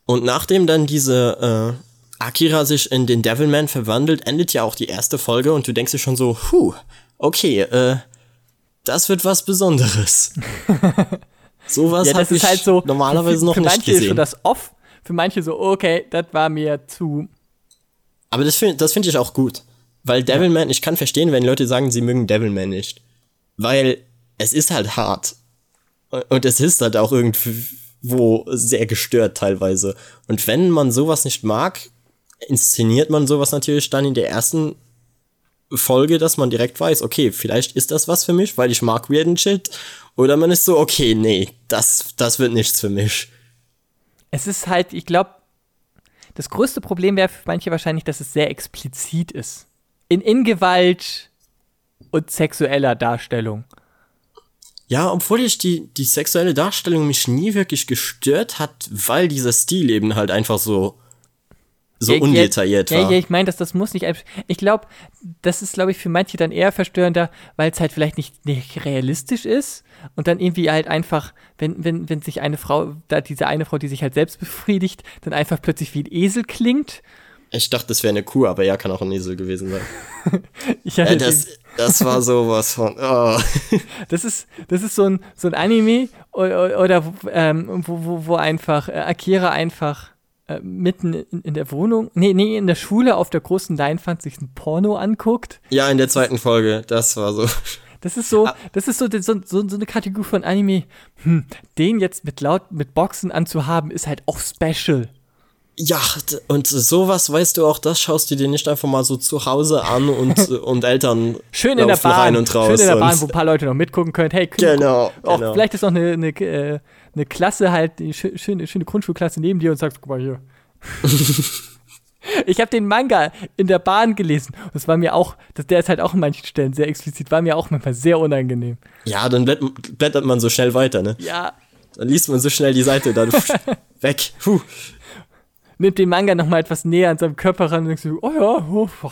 Und nachdem dann diese äh, Akira sich in den Devilman verwandelt, endet ja auch die erste Folge und du denkst dir schon so, puh, okay, äh, das wird was Besonderes. Sowas Ja, habe das ist ich halt so. normalerweise für, noch für nicht manche ist gesehen. schon das Off, für manche so, okay, das war mir zu. Aber das finde das find ich auch gut. Weil Devilman, ich kann verstehen, wenn Leute sagen, sie mögen Devilman nicht. Weil es ist halt hart. Und es ist halt auch irgendwo sehr gestört teilweise. Und wenn man sowas nicht mag, inszeniert man sowas natürlich dann in der ersten Folge, dass man direkt weiß, okay, vielleicht ist das was für mich, weil ich mag weirden Shit. Oder man ist so, okay, nee, das, das wird nichts für mich. Es ist halt, ich glaube, das größte Problem wäre für manche wahrscheinlich, dass es sehr explizit ist. In, in Gewalt und sexueller Darstellung. Ja, obwohl ich die, die sexuelle Darstellung mich nie wirklich gestört hat, weil dieser Stil eben halt einfach so so ja, undetailliert ja, war. Ja, ich meine, dass das muss nicht. Ich glaube, das ist, glaube ich, für manche dann eher verstörender, weil es halt vielleicht nicht, nicht realistisch ist und dann irgendwie halt einfach, wenn, wenn, wenn sich eine Frau, da diese eine Frau, die sich halt selbst befriedigt, dann einfach plötzlich wie ein Esel klingt. Ich dachte, das wäre eine Kuh, aber ja, kann auch ein Esel gewesen sein. ja, äh, das, das war sowas von. Oh. Das ist, das ist so ein, so ein Anime oder, oder ähm, wo, wo, wo einfach äh, Akira einfach äh, mitten in, in, der Wohnung, nee, nee, in der Schule auf der großen Leinwand sich ein Porno anguckt. Ja, in der zweiten Folge, das war so. Das ist so, ah. das ist so, so, so, so eine Kategorie von Anime. Hm, den jetzt mit laut mit Boxen anzuhaben, ist halt auch special. Ja, und sowas, weißt du auch, das schaust du dir nicht einfach mal so zu Hause an und, und Eltern schön in der Bahn, rein und raus. Schön in der Bahn, wo ein paar Leute noch mitgucken können. Hey, genau, auch, genau. vielleicht ist noch eine, eine, äh, eine Klasse halt, eine schöne, schöne Grundschulklasse neben dir und sagst, guck mal hier. ich habe den Manga in der Bahn gelesen. Das war mir auch, das, der ist halt auch an manchen Stellen sehr explizit, war mir auch manchmal sehr unangenehm. Ja, dann blättert man so schnell weiter, ne? Ja. Dann liest man so schnell die Seite, dann weg. Puh nimmt den Manga nochmal etwas näher an seinem Körper ran und denkst so, oh ja, oh, oh.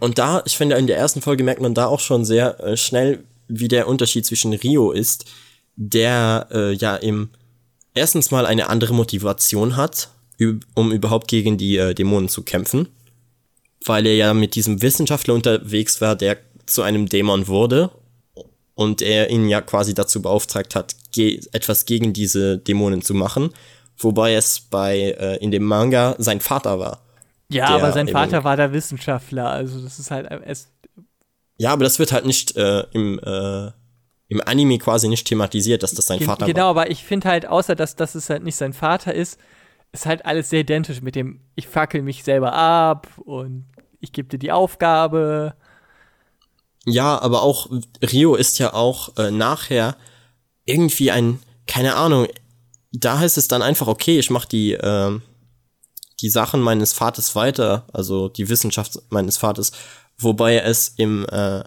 und da, ich finde, in der ersten Folge merkt man da auch schon sehr äh, schnell, wie der Unterschied zwischen Rio ist, der äh, ja im erstens mal eine andere Motivation hat, um überhaupt gegen die äh, Dämonen zu kämpfen, weil er ja mit diesem Wissenschaftler unterwegs war, der zu einem Dämon wurde und er ihn ja quasi dazu beauftragt hat, ge etwas gegen diese Dämonen zu machen wobei es bei äh, in dem Manga sein Vater war. Ja, aber sein Vater war der Wissenschaftler, also das ist halt es Ja, aber das wird halt nicht äh, im äh, im Anime quasi nicht thematisiert, dass das sein Vater genau, war. Genau, aber ich finde halt, außer dass, dass es halt nicht sein Vater ist, ist halt alles sehr identisch mit dem, ich fackel mich selber ab und ich gebe dir die Aufgabe. Ja, aber auch Rio ist ja auch äh, nachher irgendwie ein, keine Ahnung, da heißt es dann einfach, okay, ich mache die, äh, die Sachen meines Vaters weiter, also die Wissenschaft meines Vaters, wobei es im äh,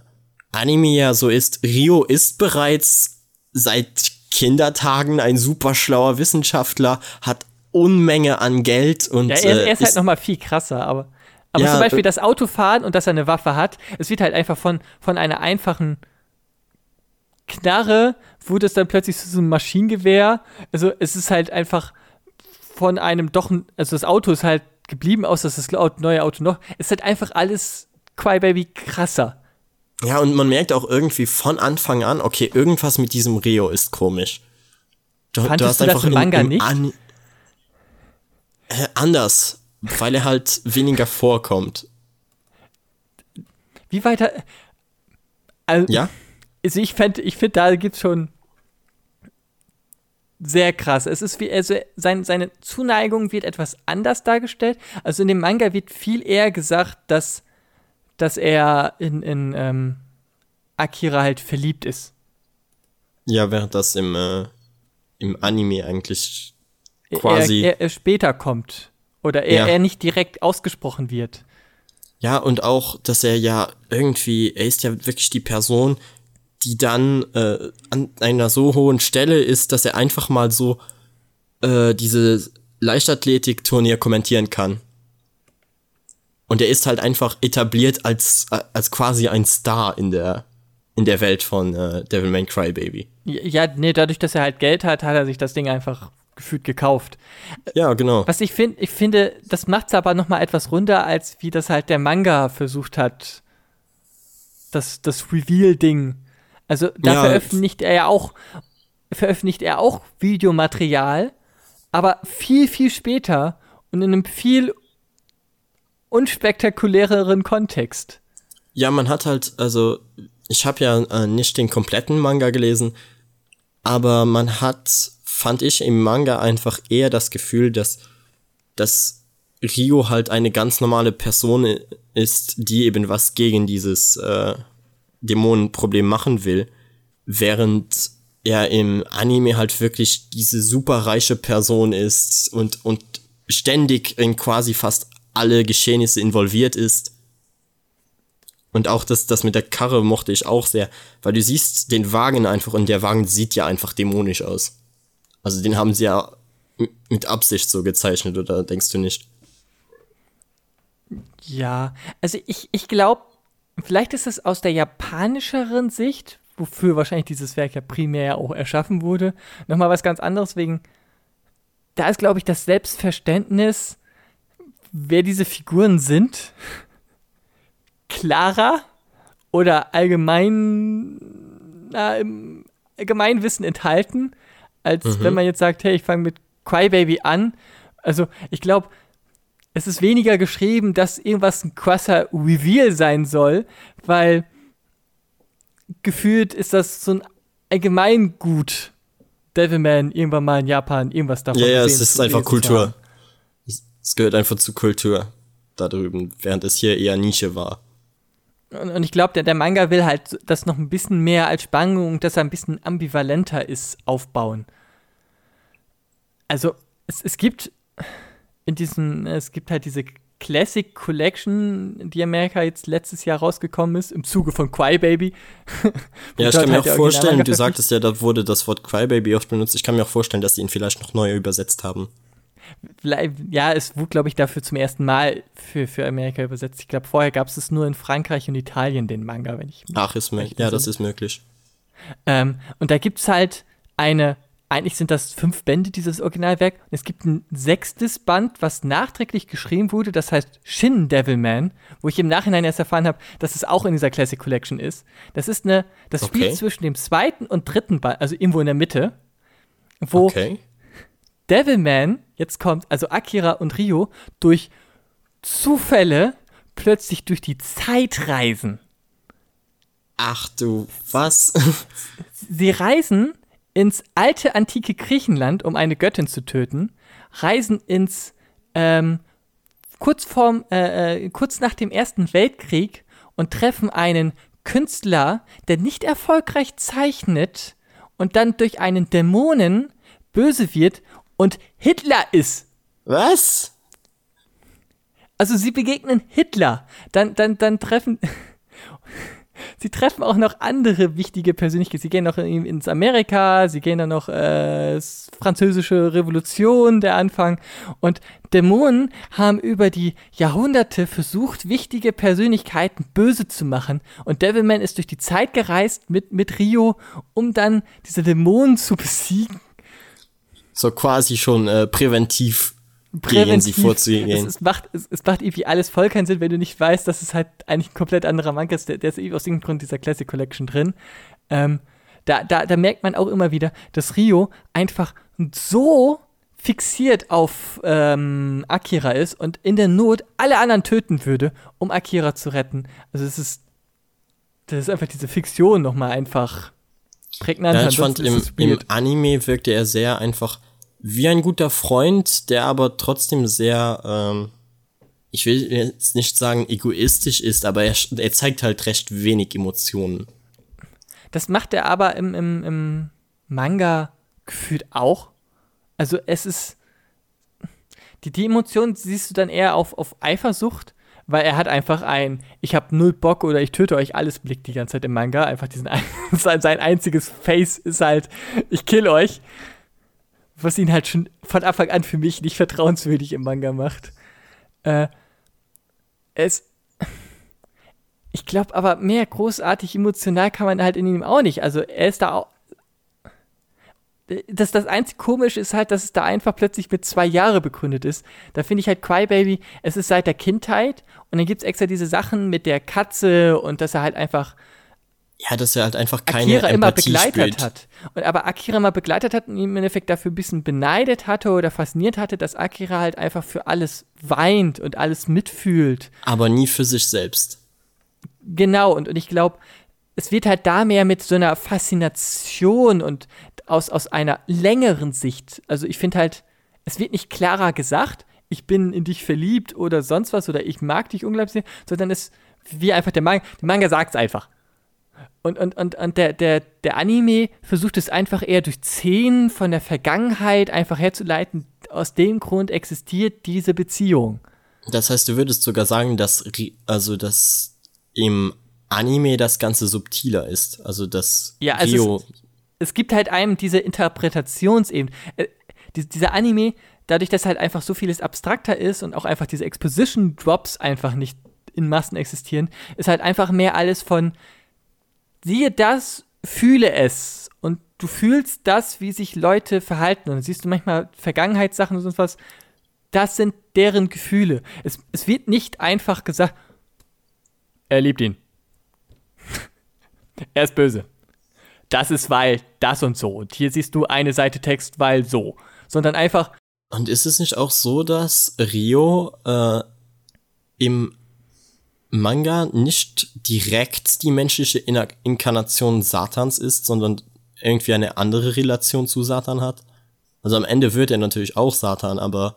Anime ja so ist, Rio ist bereits seit Kindertagen ein super schlauer Wissenschaftler, hat Unmenge an Geld und ja, er, er ist, äh, halt noch mal viel krasser, aber aber ja, zum Beispiel äh, das Autofahren und dass er eine Waffe hat, es wird halt einfach von von einer einfachen Knarre wurde es dann plötzlich zu so einem Maschinengewehr. Also es ist halt einfach von einem doch, also das Auto ist halt geblieben, außer dass das neue Auto noch. Es ist halt einfach alles Crybaby krasser. Ja, und man merkt auch irgendwie von Anfang an, okay, irgendwas mit diesem Rio ist komisch. Du, Fandest du hast du einfach das im Manga im, im nicht? An äh, anders, weil er halt weniger vorkommt. Wie weiter? Also, ja? Also ich fände, ich finde, da gibt's schon sehr krass. Es ist wie, also sein, seine Zuneigung wird etwas anders dargestellt. Also in dem Manga wird viel eher gesagt, dass, dass er in, in ähm, Akira halt verliebt ist. Ja, während das im, äh, im Anime eigentlich quasi. Er, er, er später kommt. Oder er, ja. er nicht direkt ausgesprochen wird. Ja, und auch, dass er ja irgendwie, er ist ja wirklich die Person, die dann äh, an einer so hohen Stelle ist, dass er einfach mal so äh, diese Leichtathletik-Turnier kommentieren kann. Und er ist halt einfach etabliert als, als quasi ein Star in der, in der Welt von äh, Devil May Cry Baby. Ja, nee, dadurch, dass er halt Geld hat, hat er sich das Ding einfach gefühlt gekauft. Ja, genau. Was ich finde, ich finde, das macht's aber noch mal etwas runder, als wie das halt der Manga versucht hat, das, das Reveal-Ding also da ja, veröffentlicht er ja auch, veröffentlicht er auch Videomaterial, aber viel, viel später und in einem viel unspektakuläreren Kontext. Ja, man hat halt, also ich habe ja äh, nicht den kompletten Manga gelesen, aber man hat fand ich im Manga einfach eher das Gefühl, dass, dass Rio halt eine ganz normale Person ist, die eben was gegen dieses äh, Dämonenproblem machen will, während er im Anime halt wirklich diese superreiche Person ist und, und ständig in quasi fast alle Geschehnisse involviert ist. Und auch das, das mit der Karre mochte ich auch sehr, weil du siehst den Wagen einfach und der Wagen sieht ja einfach dämonisch aus. Also den haben sie ja mit Absicht so gezeichnet, oder denkst du nicht? Ja, also ich, ich glaube, vielleicht ist es aus der japanischeren Sicht, wofür wahrscheinlich dieses Werk ja primär auch erschaffen wurde, nochmal was ganz anderes wegen, da ist, glaube ich, das Selbstverständnis, wer diese Figuren sind, klarer oder allgemein na, im Allgemeinwissen enthalten, als mhm. wenn man jetzt sagt, hey, ich fange mit Crybaby an. Also ich glaube, es ist weniger geschrieben, dass irgendwas ein krasser Reveal sein soll, weil gefühlt ist das so ein Allgemeingut. Devilman irgendwann mal in Japan irgendwas davon. Ja, ja, es ist einfach Kultur. Es gehört einfach zur Kultur da drüben, während es hier eher Nische war. Und, und ich glaube, der, der Manga will halt das noch ein bisschen mehr als Spannung, dass er ein bisschen ambivalenter ist, aufbauen. Also, es, es gibt in diesen, es gibt halt diese Classic Collection, die Amerika jetzt letztes Jahr rausgekommen ist, im Zuge von Crybaby. ja, ich kann mir halt auch vorstellen, du sagtest ja, da wurde das Wort Crybaby oft benutzt. Ich kann mir auch vorstellen, dass sie ihn vielleicht noch neu übersetzt haben. Ja, es wurde, glaube ich, dafür zum ersten Mal für, für Amerika übersetzt. Ich glaube, vorher gab es es nur in Frankreich und Italien, den Manga, wenn ich. Ach, ist möglich. Ja, das ist möglich. Ähm, und da gibt es halt eine eigentlich sind das fünf Bände, dieses Originalwerk. Und es gibt ein sechstes Band, was nachträglich geschrieben wurde, das heißt Shin Devilman, wo ich im Nachhinein erst erfahren habe, dass es auch in dieser Classic Collection ist. Das ist eine, das okay. spielt zwischen dem zweiten und dritten Band, also irgendwo in der Mitte, wo okay. Devilman, jetzt kommt, also Akira und Rio, durch Zufälle plötzlich durch die Zeit reisen. Ach du, was? Sie reisen ins alte antike Griechenland, um eine Göttin zu töten, reisen ins ähm, kurz, vorm, äh, äh, kurz nach dem Ersten Weltkrieg und treffen einen Künstler, der nicht erfolgreich zeichnet und dann durch einen Dämonen böse wird und Hitler ist. Was? Also sie begegnen Hitler, dann, dann, dann treffen. Sie treffen auch noch andere wichtige Persönlichkeiten. Sie gehen noch in, ins Amerika, sie gehen dann noch äh, französische Revolution, der Anfang. Und Dämonen haben über die Jahrhunderte versucht, wichtige Persönlichkeiten böse zu machen. Und Devilman ist durch die Zeit gereist mit, mit Rio, um dann diese Dämonen zu besiegen. So quasi schon äh, präventiv gegen sie vorzugehen. Es, es, macht, es, es, macht irgendwie alles voll keinen Sinn, wenn du nicht weißt, dass es halt eigentlich ein komplett anderer Manga ist. Der, der ist irgendwie aus irgendeinem Grund dieser Classic Collection drin. Ähm, da, da, da merkt man auch immer wieder, dass Rio einfach so fixiert auf ähm, Akira ist und in der Not alle anderen töten würde, um Akira zu retten. Also es ist, das ist einfach diese Fiktion nochmal einfach prägnant. Ja, ich fand im, im Anime wirkte er sehr einfach wie ein guter Freund, der aber trotzdem sehr, ähm, ich will jetzt nicht sagen egoistisch ist, aber er, er zeigt halt recht wenig Emotionen. Das macht er aber im, im, im Manga gefühlt auch. Also es ist, die, die Emotionen siehst du dann eher auf, auf Eifersucht, weil er hat einfach ein, ich habe null Bock oder ich töte euch alles Blick die ganze Zeit im Manga. Einfach diesen, sein einziges Face ist halt, ich kill euch was ihn halt schon von Anfang an für mich nicht vertrauenswürdig im Manga macht. Äh, es. Ich glaube aber, mehr großartig emotional kann man halt in ihm auch nicht. Also er ist da auch. Das, das einzige Komische ist halt, dass es da einfach plötzlich mit zwei Jahre begründet ist. Da finde ich halt Crybaby, es ist seit der Kindheit und dann gibt es extra diese Sachen mit der Katze und dass er halt einfach ja, dass er halt einfach keine Akira Empathie immer begleitet spürt. hat. Und aber Akira immer begleitet hat und ihn im Endeffekt dafür ein bisschen beneidet hatte oder fasziniert hatte, dass Akira halt einfach für alles weint und alles mitfühlt. Aber nie für sich selbst. Genau, und, und ich glaube, es wird halt da mehr mit so einer Faszination und aus, aus einer längeren Sicht. Also ich finde halt, es wird nicht klarer gesagt, ich bin in dich verliebt oder sonst was oder ich mag dich unglaublich, sondern es wie einfach der Manga, der Manga sagt es einfach. Und, und, und, und der, der, der Anime versucht es einfach eher durch Szenen von der Vergangenheit einfach herzuleiten. Aus dem Grund existiert diese Beziehung. Das heißt, du würdest sogar sagen, dass, also, dass im Anime das Ganze subtiler ist. Also, dass ja, also Rio. Es, es gibt halt einem diese Interpretationsebene. Äh, dieser Anime, dadurch, dass halt einfach so vieles abstrakter ist und auch einfach diese Exposition-Drops einfach nicht in Massen existieren, ist halt einfach mehr alles von siehe das, fühle es. Und du fühlst das, wie sich Leute verhalten. Und siehst du manchmal Vergangenheitssachen und so was. Das sind deren Gefühle. Es, es wird nicht einfach gesagt, er liebt ihn. er ist böse. Das ist weil das und so. Und hier siehst du eine Seite Text, weil so. Sondern einfach. Und ist es nicht auch so, dass Rio äh, im Manga nicht direkt die menschliche Inkarnation Satans ist, sondern irgendwie eine andere Relation zu Satan hat. Also am Ende wird er natürlich auch Satan, aber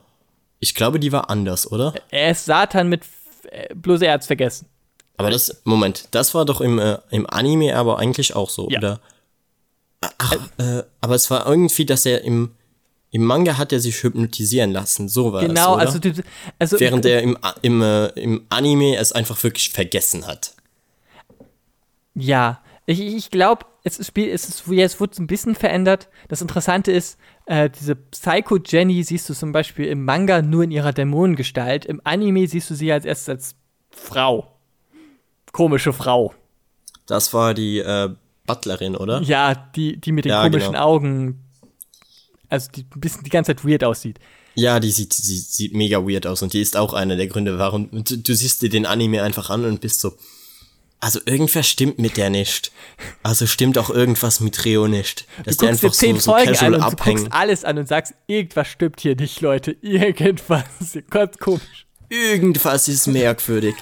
ich glaube, die war anders, oder? Er ist Satan mit äh, bloß er hat's vergessen. Aber das, Moment, das war doch im, äh, im Anime aber eigentlich auch so, ja. oder? Ach, äh, aber es war irgendwie, dass er im, im Manga hat er sich hypnotisieren lassen, so war genau. Genau, also, also während er im, im, äh, im Anime es einfach wirklich vergessen hat. Ja, ich, ich glaube, es, ist, es, ist, es wurde ein bisschen verändert. Das Interessante ist, äh, diese Psycho Jenny siehst du zum Beispiel im Manga nur in ihrer Dämonengestalt. Im Anime siehst du sie als erstes als Frau. Komische Frau. Das war die äh, Butlerin, oder? Ja, die, die mit den ja, komischen genau. Augen, also die ein bisschen die ganze Zeit weird aussieht. Ja, die sieht, die sieht mega weird aus und die ist auch einer der Gründe, warum du, du siehst dir den Anime einfach an und bist so, also irgendwas stimmt mit der nicht. Also stimmt auch irgendwas mit Reo nicht. Dass du guckst dir zehn so, Folgen an und abhängen. du guckst alles an und sagst, irgendwas stimmt hier nicht, Leute. Irgendwas. Ganz komisch. Irgendwas ist merkwürdig.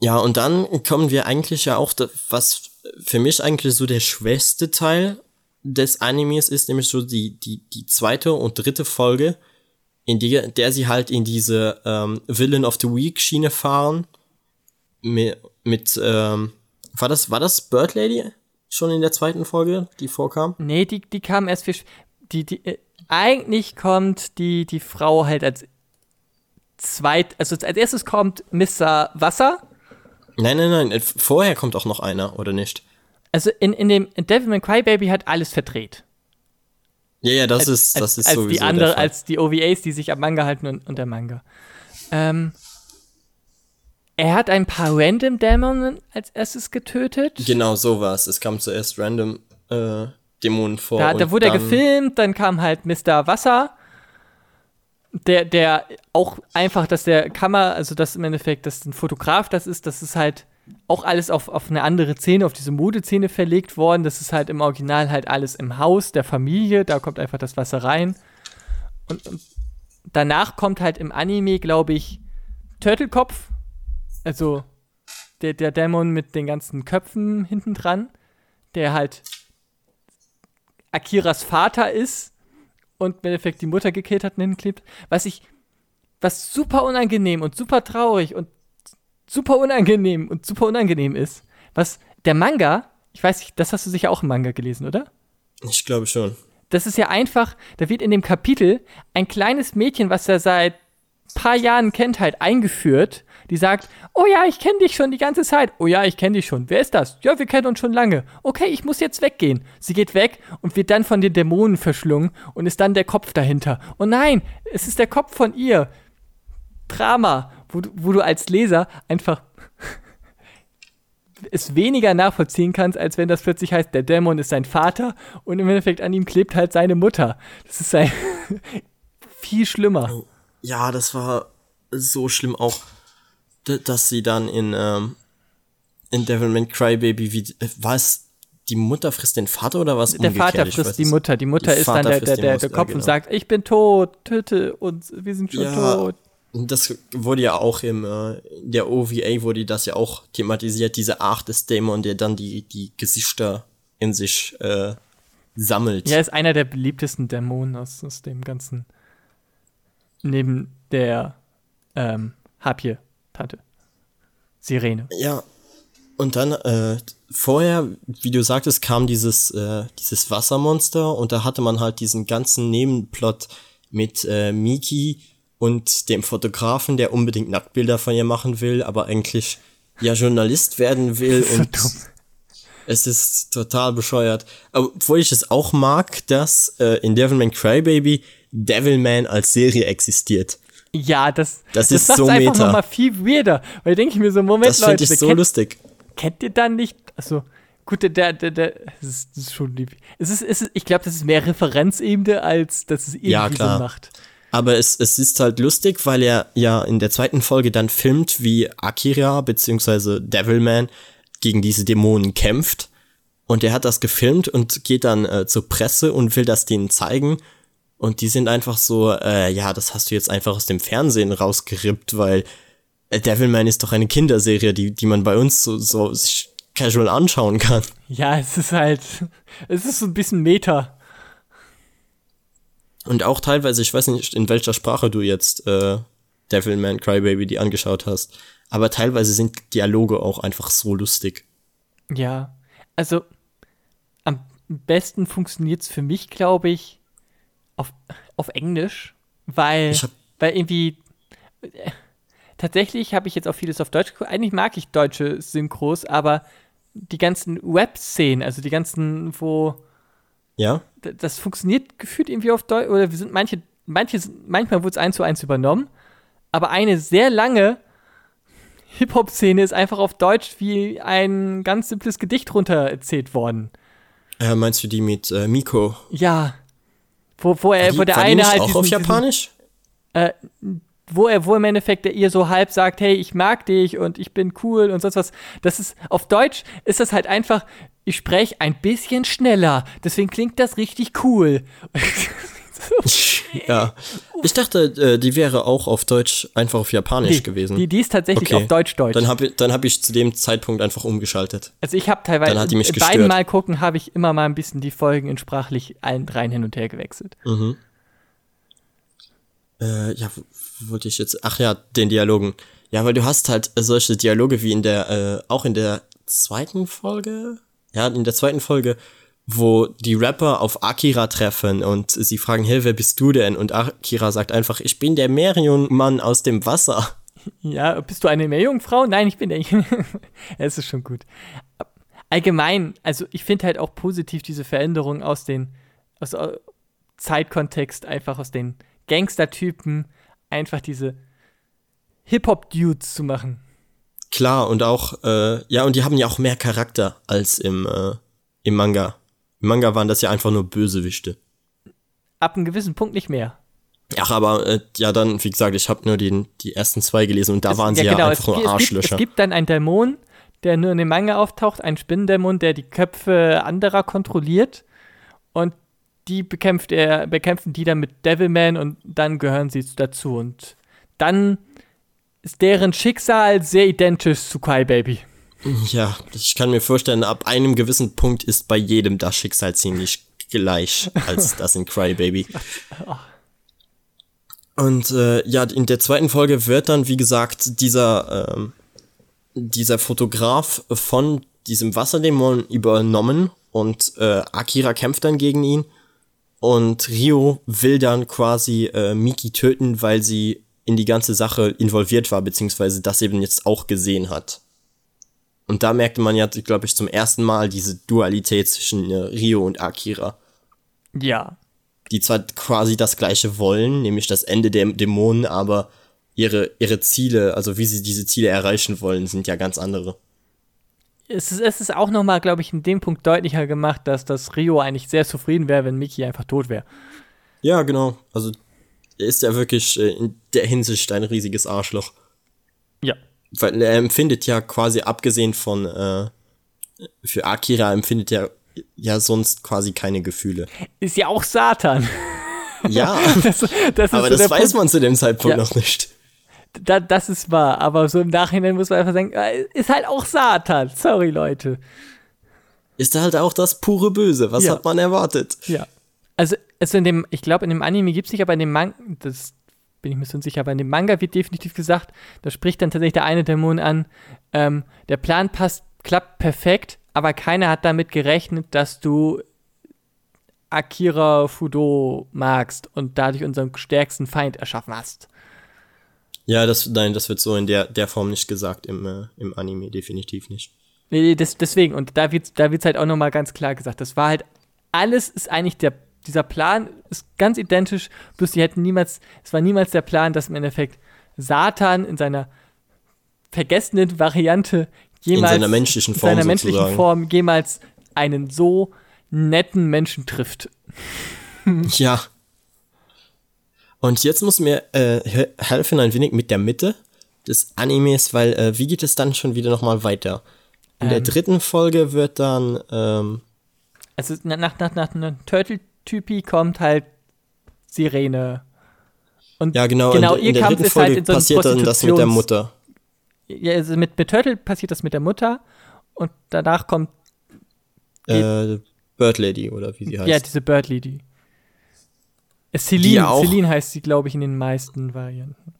ja, und dann kommen wir eigentlich ja auch, was für mich eigentlich so der schwächste Teil des Animes ist nämlich so die, die, die zweite und dritte Folge, in der, der sie halt in diese ähm, Villain of the Week Schiene fahren. Mit, mit ähm, war das, war das Bird Lady schon in der zweiten Folge, die vorkam? Nee, die, die kam erst für, die, die, äh, eigentlich kommt die, die Frau halt als zweit, also als erstes kommt Mr. Wasser. Nein, nein, nein, vorher kommt auch noch einer, oder nicht? Also in, in dem in Devilman Crybaby hat alles verdreht. Ja, ja, das als, ist das als, ist als sowieso die andere, als die OVAs, die sich am Manga halten und, und der Manga. Ähm, er hat ein paar Random Dämonen als erstes getötet. Genau, so war es. Es kam zuerst Random äh, Dämonen vor. Da, da wurde er gefilmt, dann kam halt Mr. Wasser, der, der auch einfach, dass der Kamera, also das im Endeffekt, dass ein Fotograf das ist, das ist halt auch alles auf, auf eine andere Szene, auf diese Modeszene verlegt worden. Das ist halt im Original halt alles im Haus der Familie, da kommt einfach das Wasser rein. Und, und danach kommt halt im Anime, glaube ich, Turtelkopf, also der, der Dämon mit den ganzen Köpfen hinten dran, der halt Akiras Vater ist und im Endeffekt die Mutter gekillt hat und hinklebt. Was ich, was super unangenehm und super traurig und super unangenehm und super unangenehm ist. Was der Manga, ich weiß nicht, das hast du sicher auch im Manga gelesen, oder? Ich glaube schon. Das ist ja einfach, da wird in dem Kapitel ein kleines Mädchen, was er seit paar Jahren kennt, halt eingeführt, die sagt, oh ja, ich kenne dich schon die ganze Zeit. Oh ja, ich kenne dich schon. Wer ist das? Ja, wir kennen uns schon lange. Okay, ich muss jetzt weggehen. Sie geht weg und wird dann von den Dämonen verschlungen und ist dann der Kopf dahinter. Oh nein, es ist der Kopf von ihr. Drama wo du, wo du als Leser einfach es weniger nachvollziehen kannst, als wenn das plötzlich heißt, der Dämon ist sein Vater und im Endeffekt an ihm klebt halt seine Mutter. Das ist ein viel schlimmer. Oh, ja, das war so schlimm auch, dass sie dann in, ähm, in Devilman Crybaby, wie, war es die Mutter frisst den Vater oder was? Der Vater frisst die Mutter. Die Mutter ist dann der, der, der, der Kopf genau. und sagt, ich bin tot, töte uns, wir sind schon ja, tot das wurde ja auch im äh, in der OVA wurde das ja auch thematisiert, diese Art des Dämon, der dann die die Gesichter in sich äh, sammelt. Ja, ist einer der beliebtesten Dämonen aus, aus dem ganzen. Neben der ähm, Harpie-Tante. Sirene. Ja. Und dann, äh, vorher, wie du sagtest, kam dieses, äh, dieses Wassermonster und da hatte man halt diesen ganzen Nebenplot mit äh, Miki und dem Fotografen, der unbedingt Nacktbilder von ihr machen will, aber eigentlich ja Journalist werden will So und dumm. es ist total bescheuert. Obwohl ich es auch mag, dass äh, in Devilman Crybaby Devilman als Serie existiert. Ja, das, Das ist macht's so einfach meta. nochmal viel weirder. Weil denke ich mir so, Moment, Das finde Leute, ich wir so kennt, lustig. kennt ihr dann nicht? Also, gut, der, der, der, der das, ist, das ist schon lieb. Es ist, es ist, ich glaube, das ist mehr Referenzebene, als dass es irgendwie Ja, klar. Sinn macht. Aber es, es ist halt lustig, weil er ja in der zweiten Folge dann filmt, wie Akira bzw. Devilman gegen diese Dämonen kämpft. Und er hat das gefilmt und geht dann äh, zur Presse und will das denen zeigen. Und die sind einfach so, äh, ja, das hast du jetzt einfach aus dem Fernsehen rausgerippt, weil äh, Devilman ist doch eine Kinderserie, die, die man bei uns so, so sich casual anschauen kann. Ja, es ist halt, es ist so ein bisschen Meta. Und auch teilweise, ich weiß nicht, in welcher Sprache du jetzt äh, Devilman Crybaby die angeschaut hast, aber teilweise sind Dialoge auch einfach so lustig. Ja, also am besten funktioniert es für mich, glaube ich, auf, auf Englisch, weil, weil irgendwie äh, tatsächlich habe ich jetzt auch vieles auf Deutsch geguckt. Eigentlich mag ich deutsche Synchros, aber die ganzen Web-Szenen, also die ganzen, wo Ja? das funktioniert gefühlt irgendwie auf Deutsch, oder wir sind manche, manche, manchmal wurde es eins zu eins übernommen, aber eine sehr lange Hip-Hop-Szene ist einfach auf Deutsch wie ein ganz simples Gedicht runter erzählt worden. Äh, meinst du die mit äh, Miko? Ja. Wo, wo, er, die, wo der eine halt. auch diesen- auf diesen- Japanisch? wo er, wo im Endeffekt der ihr so halb sagt, hey, ich mag dich und ich bin cool und sonst was. Das ist, auf Deutsch ist das halt einfach, ich spreche ein bisschen schneller. Deswegen klingt das richtig cool. ja. Ich dachte, äh, die wäre auch auf Deutsch einfach auf Japanisch Nee, gewesen. Die, die ist tatsächlich Okay. auf Deutsch-Deutsch. Dann habe ich, dann hab ich zu dem Zeitpunkt einfach umgeschaltet. Also ich habe teilweise Dann hat die mich beim gestört. Mal gucken habe ich immer mal ein bisschen die Folgen in sprachlich allen dreien hin und her gewechselt. Mhm. Äh, ja, wo wo wollte ich jetzt? Ach ja, den Dialogen. Ja, weil du hast halt solche Dialoge wie in der, äh, auch in der zweiten Folge? Ja, in der zweiten Folge, wo die Rapper auf Akira treffen und sie fragen, hey, wer bist du denn? Und Akira sagt einfach, ich bin der Meerjungmann aus dem Wasser. Ja, bist du eine Meerjungfrau? Nein, ich bin der. es ist schon gut. Allgemein, also ich finde halt auch positiv diese Veränderung aus den aus äh, Zeitkontext, einfach aus den Gangstertypen, einfach diese Hip-Hop-Dudes zu machen. Klar, und auch, äh, ja, und die haben ja auch mehr Charakter als im, äh, im Manga. Im Manga waren das ja einfach nur Bösewichte. Ab einem gewissen Punkt nicht mehr. Ach, aber äh, ja, dann, wie gesagt, ich habe nur den, die ersten zwei gelesen und da Es- waren sie ja, genau, einfach es, nur es, gibt, Arschlöcher. es gibt dann einen Dämon, der nur in dem Manga auftaucht, ein Spinnendämon, der die Köpfe anderer kontrolliert und die bekämpft er, bekämpfen die dann mit Devilman und dann gehören sie dazu und dann ist deren Schicksal sehr identisch zu Kai Baby. Ja, ich kann mir vorstellen, ab einem gewissen Punkt ist bei jedem das Schicksal ziemlich gleich als das in Crybaby. Und äh, ja, in der zweiten Folge wird dann, wie gesagt, dieser, ähm, dieser Fotograf von diesem Wasserdämon übernommen und äh, Akira kämpft dann gegen ihn und Rio will dann quasi äh, Miki töten, weil sie in die ganze Sache involviert war, beziehungsweise das eben jetzt auch gesehen hat. Und da merkte man ja, glaube ich, zum ersten Mal diese Dualität zwischen äh, Rio und Akira. Ja. Die zwar quasi das gleiche wollen, nämlich das Ende der Dämonen, aber ihre, ihre Ziele, also wie sie diese Ziele erreichen wollen, sind ja ganz andere. Es ist, es ist auch nochmal, glaube ich, in dem Punkt deutlicher gemacht, dass das Rio eigentlich sehr zufrieden wäre, wenn Miki einfach tot wäre. Ja, genau. Also ist ja wirklich äh, in der Hinsicht ein riesiges Arschloch. Ja. Weil er empfindet ja quasi abgesehen von äh, für Akira empfindet er ja sonst quasi keine Gefühle. Ist ja auch Satan. Ja, Das, das aber so das weiß Punkt. man zu dem Zeitpunkt Ja. noch nicht. Da, das ist wahr, aber so im Nachhinein muss man einfach sagen, äh, ist halt auch Satan. Sorry, Leute. ist halt auch das pure Böse. Was Ja. hat man erwartet? Ja. Also, also in dem, ich glaube, in dem Anime gibt es nicht, aber in dem Manga, das bin ich mir so unsicher, aber in dem Manga wird definitiv gesagt, da spricht dann tatsächlich der eine Dämon an, ähm, der Plan passt, klappt perfekt, aber keiner hat damit gerechnet, dass du Akira Fudo magst und dadurch unseren stärksten Feind erschaffen hast. Ja, das, nein, das wird so in der, der Form nicht gesagt im, äh, im Anime, definitiv nicht. Nee, das, deswegen, und da wird da wird's halt auch nochmal ganz klar gesagt, das war halt, alles ist eigentlich der, dieser Plan ist ganz identisch, bloß die hätten niemals, es war niemals der Plan, dass im Endeffekt Satan in seiner vergessenen Variante jemals seiner menschlichen in Form seiner menschlichen. Form jemals einen so netten Menschen trifft. Ja. Und jetzt muss mir äh, he- helfen ein wenig mit der Mitte des Animes, weil äh, wie geht es dann schon wieder nochmal weiter? In der Ähm. dritten Folge wird dann, ähm, Also na- nach, nach, nach einem Turtle-Typi kommt halt Sirene. Und ja genau, genau in, ihr in der Kampf ist halt Folge in so passiert dann das mit der Mutter. Ja, also mit, mit Turtle passiert das mit der Mutter und danach kommt Äh, Bird Lady oder wie sie heißt. ja diese Bird Lady. Äh, Celine, ja Celine heißt sie, glaube ich, in den meisten Varianten.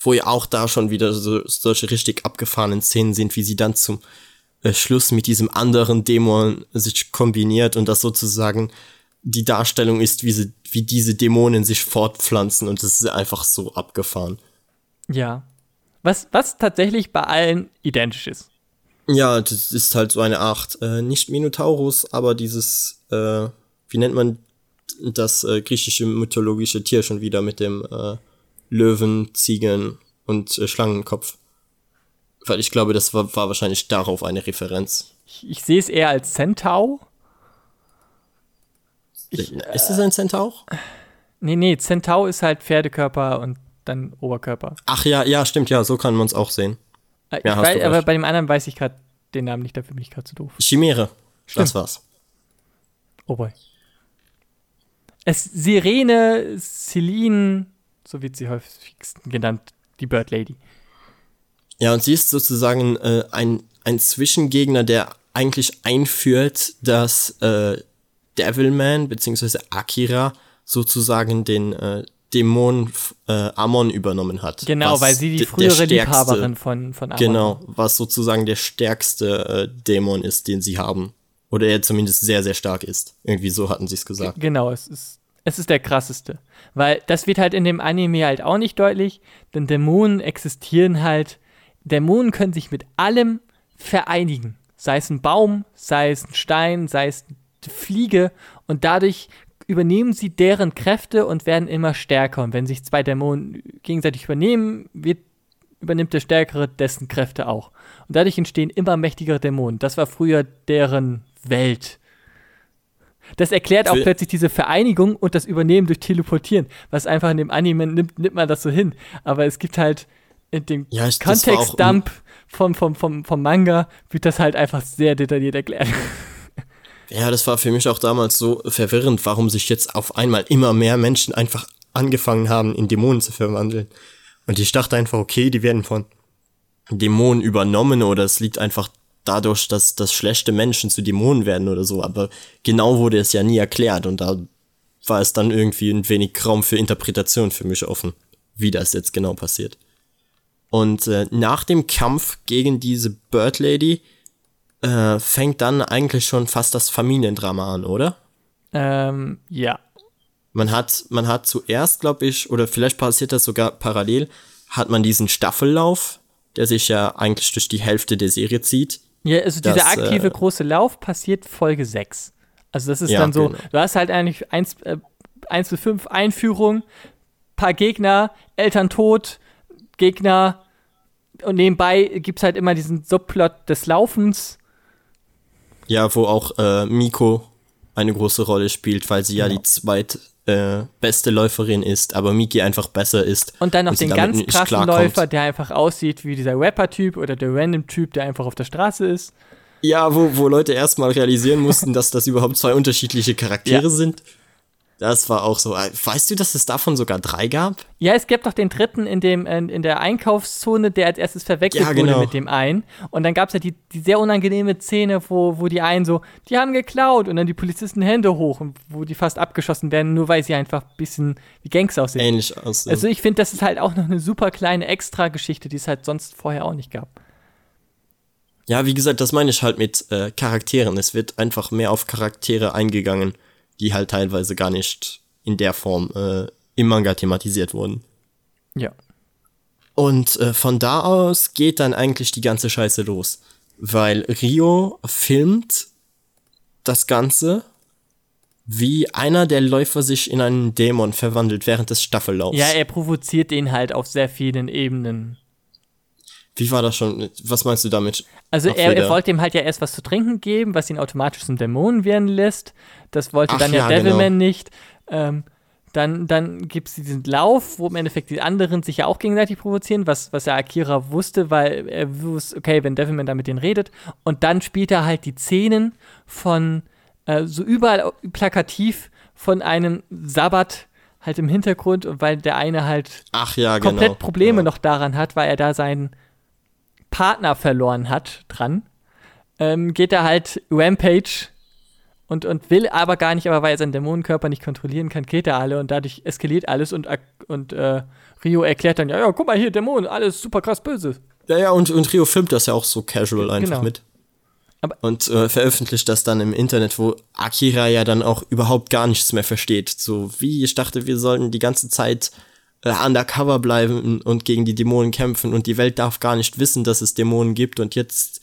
wo ja auch da schon wieder so, solche richtig abgefahrenen Szenen sind, wie sie dann zum äh, Schluss mit diesem anderen Dämon sich kombiniert und das sozusagen die Darstellung ist, wie, sie, wie diese Dämonen sich fortpflanzen und das ist einfach so abgefahren. Ja. Was, was tatsächlich bei allen identisch ist. Ja, das ist halt so eine Art, äh, nicht Minotaurus, aber dieses, äh, wie nennt man das äh, griechische mythologische Tier schon wieder mit dem äh, Löwen, Ziegen und äh, Schlangenkopf. Weil ich glaube, das war, war wahrscheinlich darauf eine Referenz. Ich, ich sehe es eher als Centaur. Ich, ist das ein Centaur? nee, nee, Centaur ist halt Pferdekörper und dann Oberkörper. Ach ja, ja, stimmt, ja, so kann man es auch sehen. Äh, Ja, weiß, aber bei dem anderen weiß ich gerade den Namen nicht, dafür bin ich gerade zu doof. Chimäre. Das war's. Oh boy. Es Sirene, Celine, so wird sie häufigsten genannt, die Bird Lady. Ja, und sie ist sozusagen äh, ein, ein Zwischengegner, der eigentlich einführt, dass äh, Devilman bzw. Akira sozusagen den äh, Dämon äh, Amon übernommen hat. Genau, weil sie die frühere stärkste- Liebhaberin von, von Amon Genau, was sozusagen der stärkste äh, Dämon ist, den sie haben. Oder er zumindest sehr, sehr stark ist. Irgendwie so hatten sie es gesagt. Genau, es ist, es ist der krasseste. Weil das wird halt in dem Anime halt auch nicht deutlich, denn Dämonen existieren halt. Dämonen können sich mit allem vereinigen. Sei es ein Baum, sei es ein Stein, sei es eine Fliege. Und dadurch übernehmen sie deren Kräfte und werden immer stärker. Und wenn sich zwei Dämonen gegenseitig übernehmen, wird, übernimmt der Stärkere dessen Kräfte auch. Und dadurch entstehen immer mächtigere Dämonen. Das war früher deren Welt. Das erklärt auch plötzlich diese Vereinigung und das Übernehmen durch Teleportieren, was einfach in dem Anime nimmt, nimmt man das so hin. Aber es gibt halt in dem Ja, Kontextdump vom, vom, vom, vom Manga wird das halt einfach sehr detailliert erklärt. Ja, das war für mich auch damals so verwirrend, warum sich jetzt auf einmal immer mehr Menschen einfach angefangen haben, in Dämonen zu verwandeln. Und ich dachte einfach, okay, die werden von Dämonen übernommen oder es liegt einfach dadurch, dass, dass schlechte Menschen zu Dämonen werden oder so. Aber genau wurde es ja nie erklärt und da war es dann irgendwie ein wenig Raum für Interpretation für mich offen, wie das jetzt genau passiert. Und äh, nach dem Kampf gegen diese Bird Lady äh, fängt dann eigentlich schon fast das Familiendrama an, oder? ähm, ja. Man hat, man hat zuerst, glaube ich, oder vielleicht passiert das sogar parallel, hat man diesen Staffellauf, der sich ja eigentlich durch die Hälfte der Serie zieht. Ja, also dieser Das, aktive äh, große Lauf passiert Folge 6. Also das ist Ja, dann so, genau. du hast halt eigentlich 1, äh, 1 bis 5 Einführung, paar Gegner, Eltern tot, Gegner und nebenbei gibt's halt immer diesen Subplot des Laufens. Ja, wo auch äh, Miko eine große Rolle spielt, weil sie ja Genau. die zweit äh, Läuferin ist, aber Miki einfach besser ist. Und dann noch sie den ganz krassen. Läufer, der einfach aussieht wie dieser Rapper-Typ oder der Random-Typ, der einfach auf der Straße ist. Ja, wo, wo Leute erstmal realisieren mussten, dass das überhaupt zwei unterschiedliche Charaktere Ja. sind. Das war auch so. äh, Weißt du, dass es davon sogar drei gab? Ja, es gibt doch den dritten in, dem, in, in der Einkaufszone, der als erstes verwechselt Ja, genau. wurde mit dem einen. Und dann gab es ja die, die sehr unangenehme Szene, wo, wo die einen so, die haben geklaut und dann die Polizisten Hände hoch und wo die fast abgeschossen werden, nur weil sie einfach ein bisschen wie Gangs aussehen. Ähnlich aussehen. Also ich finde, das ist halt auch noch eine super kleine Extra-Geschichte, die es halt sonst vorher auch nicht gab. ja, wie gesagt, das meine ich halt mit äh, Charakteren. Es wird einfach mehr auf Charaktere eingegangen, die halt teilweise gar nicht in der Form äh, im Manga thematisiert wurden. Ja. Und äh, von da aus geht dann eigentlich die ganze Scheiße los. Weil Rio filmt das Ganze, wie einer der Läufer sich in einen Dämon verwandelt während des Staffellaufs. Ja, er provoziert den halt auf sehr vielen Ebenen. Wie war das schon? Was meinst du damit? Also er, er wollte ihm halt ja erst was zu trinken geben, was ihn automatisch zum Dämonen werden lässt. Das wollte Ach dann ja, ja, Devilman genau. nicht. Ähm, dann dann gibt es diesen Lauf, wo im Endeffekt die anderen sich ja auch gegenseitig provozieren, was, was ja Akira wusste, weil er wusste, okay, wenn Devilman da mit denen redet. Und dann spielt er halt die Szenen von äh, so überall plakativ von einem Sabbat halt im Hintergrund, und weil der eine halt ja, komplett genau. Probleme ja. noch daran hat, weil er da seinen Partner verloren hat dran, ähm, geht er halt Rampage und, und will aber gar nicht, aber weil er seinen Dämonenkörper nicht kontrollieren kann, geht er alle und dadurch eskaliert alles und, und äh, Rio erklärt dann, ja, ja, guck mal hier, Dämonen, alles super krass böse. Ja, ja, und, und Rio filmt das ja auch so casual einfach Genau. mit. Aber- und äh, veröffentlicht das dann im Internet, wo Akira ja dann auch überhaupt gar nichts mehr versteht. So wie ich dachte, wir sollten die ganze Zeit undercover bleiben und gegen die Dämonen kämpfen und die Welt darf gar nicht wissen, dass es Dämonen gibt und jetzt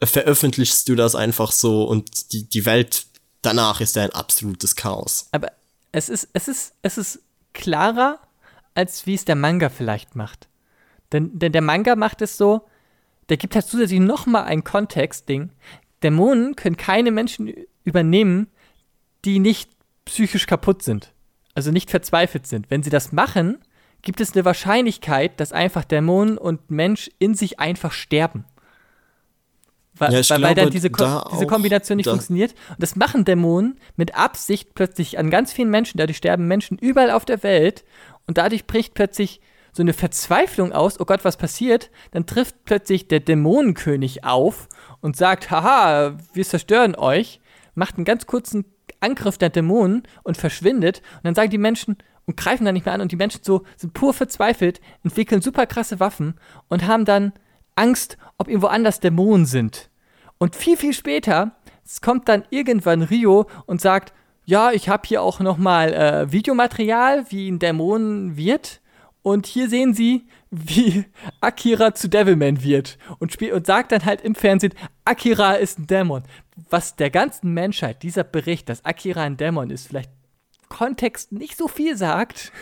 äh, veröffentlichst du das einfach so und die, die Welt danach ist ja ein absolutes Chaos. Aber es ist, es ist, es ist klarer, als wie es der Manga vielleicht macht. Denn, denn der Manga macht es so, der gibt halt zusätzlich nochmal ein Kontext-Ding. Dämonen können keine Menschen übernehmen, die nicht psychisch kaputt sind. Also nicht verzweifelt sind. Wenn sie das machen, gibt es eine Wahrscheinlichkeit, dass einfach Dämonen und Mensch in sich einfach sterben. Weil, Ja, weil, weil glaube, dann diese, Ko da diese Kombination nicht da- funktioniert. Und das machen Dämonen mit Absicht plötzlich an ganz vielen Menschen. Dadurch sterben Menschen überall auf der Welt. Und dadurch bricht plötzlich so eine Verzweiflung aus. Oh Gott, was passiert? Dann trifft plötzlich der Dämonenkönig auf und sagt: Haha, wir zerstören euch. Macht einen ganz kurzen Angriff der Dämonen und verschwindet. Und dann sagen die Menschen und greifen dann nicht mehr an. Und die Menschen so sind pur verzweifelt, entwickeln super krasse Waffen und haben dann Angst, ob irgendwo anders Dämonen sind. Und viel, viel später kommt dann irgendwann Rio und sagt, ja, ich habe hier auch noch mal äh, Videomaterial, wie ein Dämon wird. Und hier sehen Sie, wie Akira zu Devilman wird. Und, spiel und sagt dann halt im Fernsehen, Akira ist ein Dämon. Was der ganzen Menschheit, dieser Bericht, dass Akira ein Dämon ist, vielleicht Kontext nicht so viel sagt.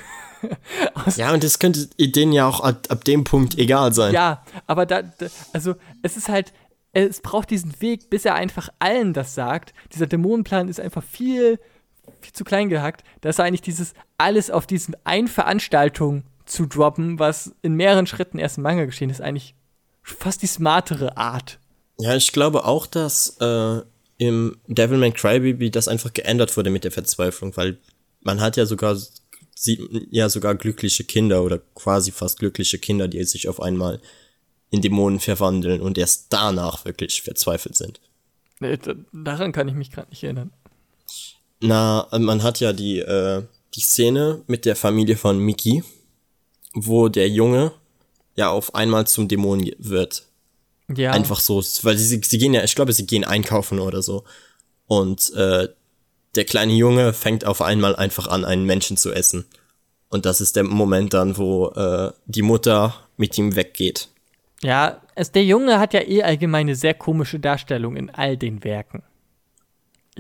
Ja, und das könnte denen ja auch ab, ab dem Punkt egal sein. Ja, aber da, da, also es ist halt, es braucht diesen Weg, bis er einfach allen das sagt. Dieser Dämonenplan ist einfach viel, viel zu klein gehackt, dass er eigentlich dieses alles auf diesen einen Veranstaltung zu droppen, was in mehreren Schritten erst im Manga geschehen ist, eigentlich fast die smartere Art. Ja, ich glaube auch, dass äh, im Devilman Crybaby das einfach geändert wurde mit der Verzweiflung, weil man hat ja sogar sieht ja sogar glückliche Kinder oder quasi fast glückliche Kinder, die sich auf einmal in Dämonen verwandeln und erst danach wirklich verzweifelt sind. Nee, da- Daran kann ich mich gerade nicht erinnern. Na, man hat ja die äh, die Szene mit der Familie von Mickey, wo der Junge ja auf einmal zum Dämon wird. Ja, Einfach so, weil sie, sie gehen ja, ich glaube, sie gehen einkaufen oder so. Und äh, der kleine Junge fängt auf einmal einfach an, einen Menschen zu essen. Und das ist der Moment dann, wo äh, die Mutter mit ihm weggeht. ja es, der Junge hat ja eh allgemein eine sehr komische Darstellung in all den Werken.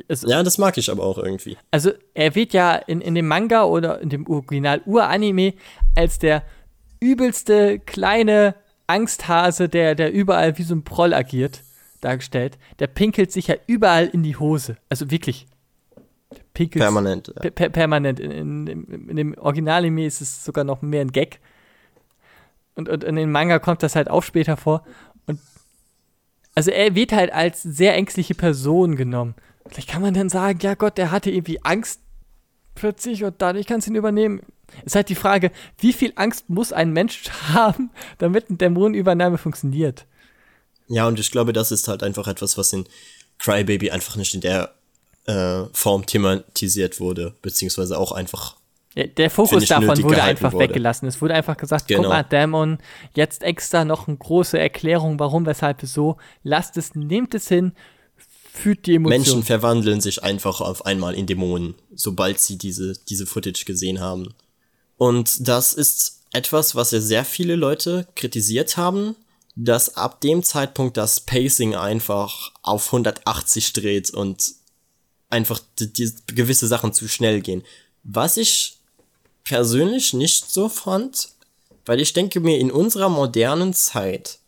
Es, Ja, das mag ich aber auch irgendwie. also er wird ja in, in dem Manga oder in dem Original Uranime als der übelste kleine Angsthase, der, der überall wie so ein Proll agiert, dargestellt. Der pinkelt sich ja überall in die Hose. Also wirklich. Der pinkelt Permanent. Ja. Per per permanent. In, in, in, in dem Original-Anime ist es sogar noch mehr ein Gag. Und, und in den Manga kommt das halt auch später vor. Und also er wird halt als sehr ängstliche Person genommen. Vielleicht kann man dann sagen, ja Gott, der hatte irgendwie Angst plötzlich und dadurch kannst du ihn übernehmen. Ist halt die Frage, wie viel Angst muss ein Mensch haben, damit eine Dämonenübernahme funktioniert? Ja, und ich glaube, das ist halt einfach etwas, was in Crybaby einfach nicht in der äh, Form thematisiert wurde, beziehungsweise auch einfach. Ja, der Fokus davon wurde einfach wurde. weggelassen. Es wurde einfach gesagt, genau. guck mal, Dämon, jetzt extra noch eine große Erklärung, warum, weshalb, so. Lasst es, nehmt es hin, fühlt die Emotion. Menschen verwandeln sich einfach auf einmal in Dämonen, sobald sie diese, diese Footage gesehen haben. Und das ist etwas, was ja sehr viele Leute kritisiert haben, dass ab dem Zeitpunkt das Pacing einfach auf 180 dreht und einfach die, die gewisse Sachen zu schnell gehen. Was ich persönlich nicht so fand, weil ich denke mir, in unserer modernen Zeit,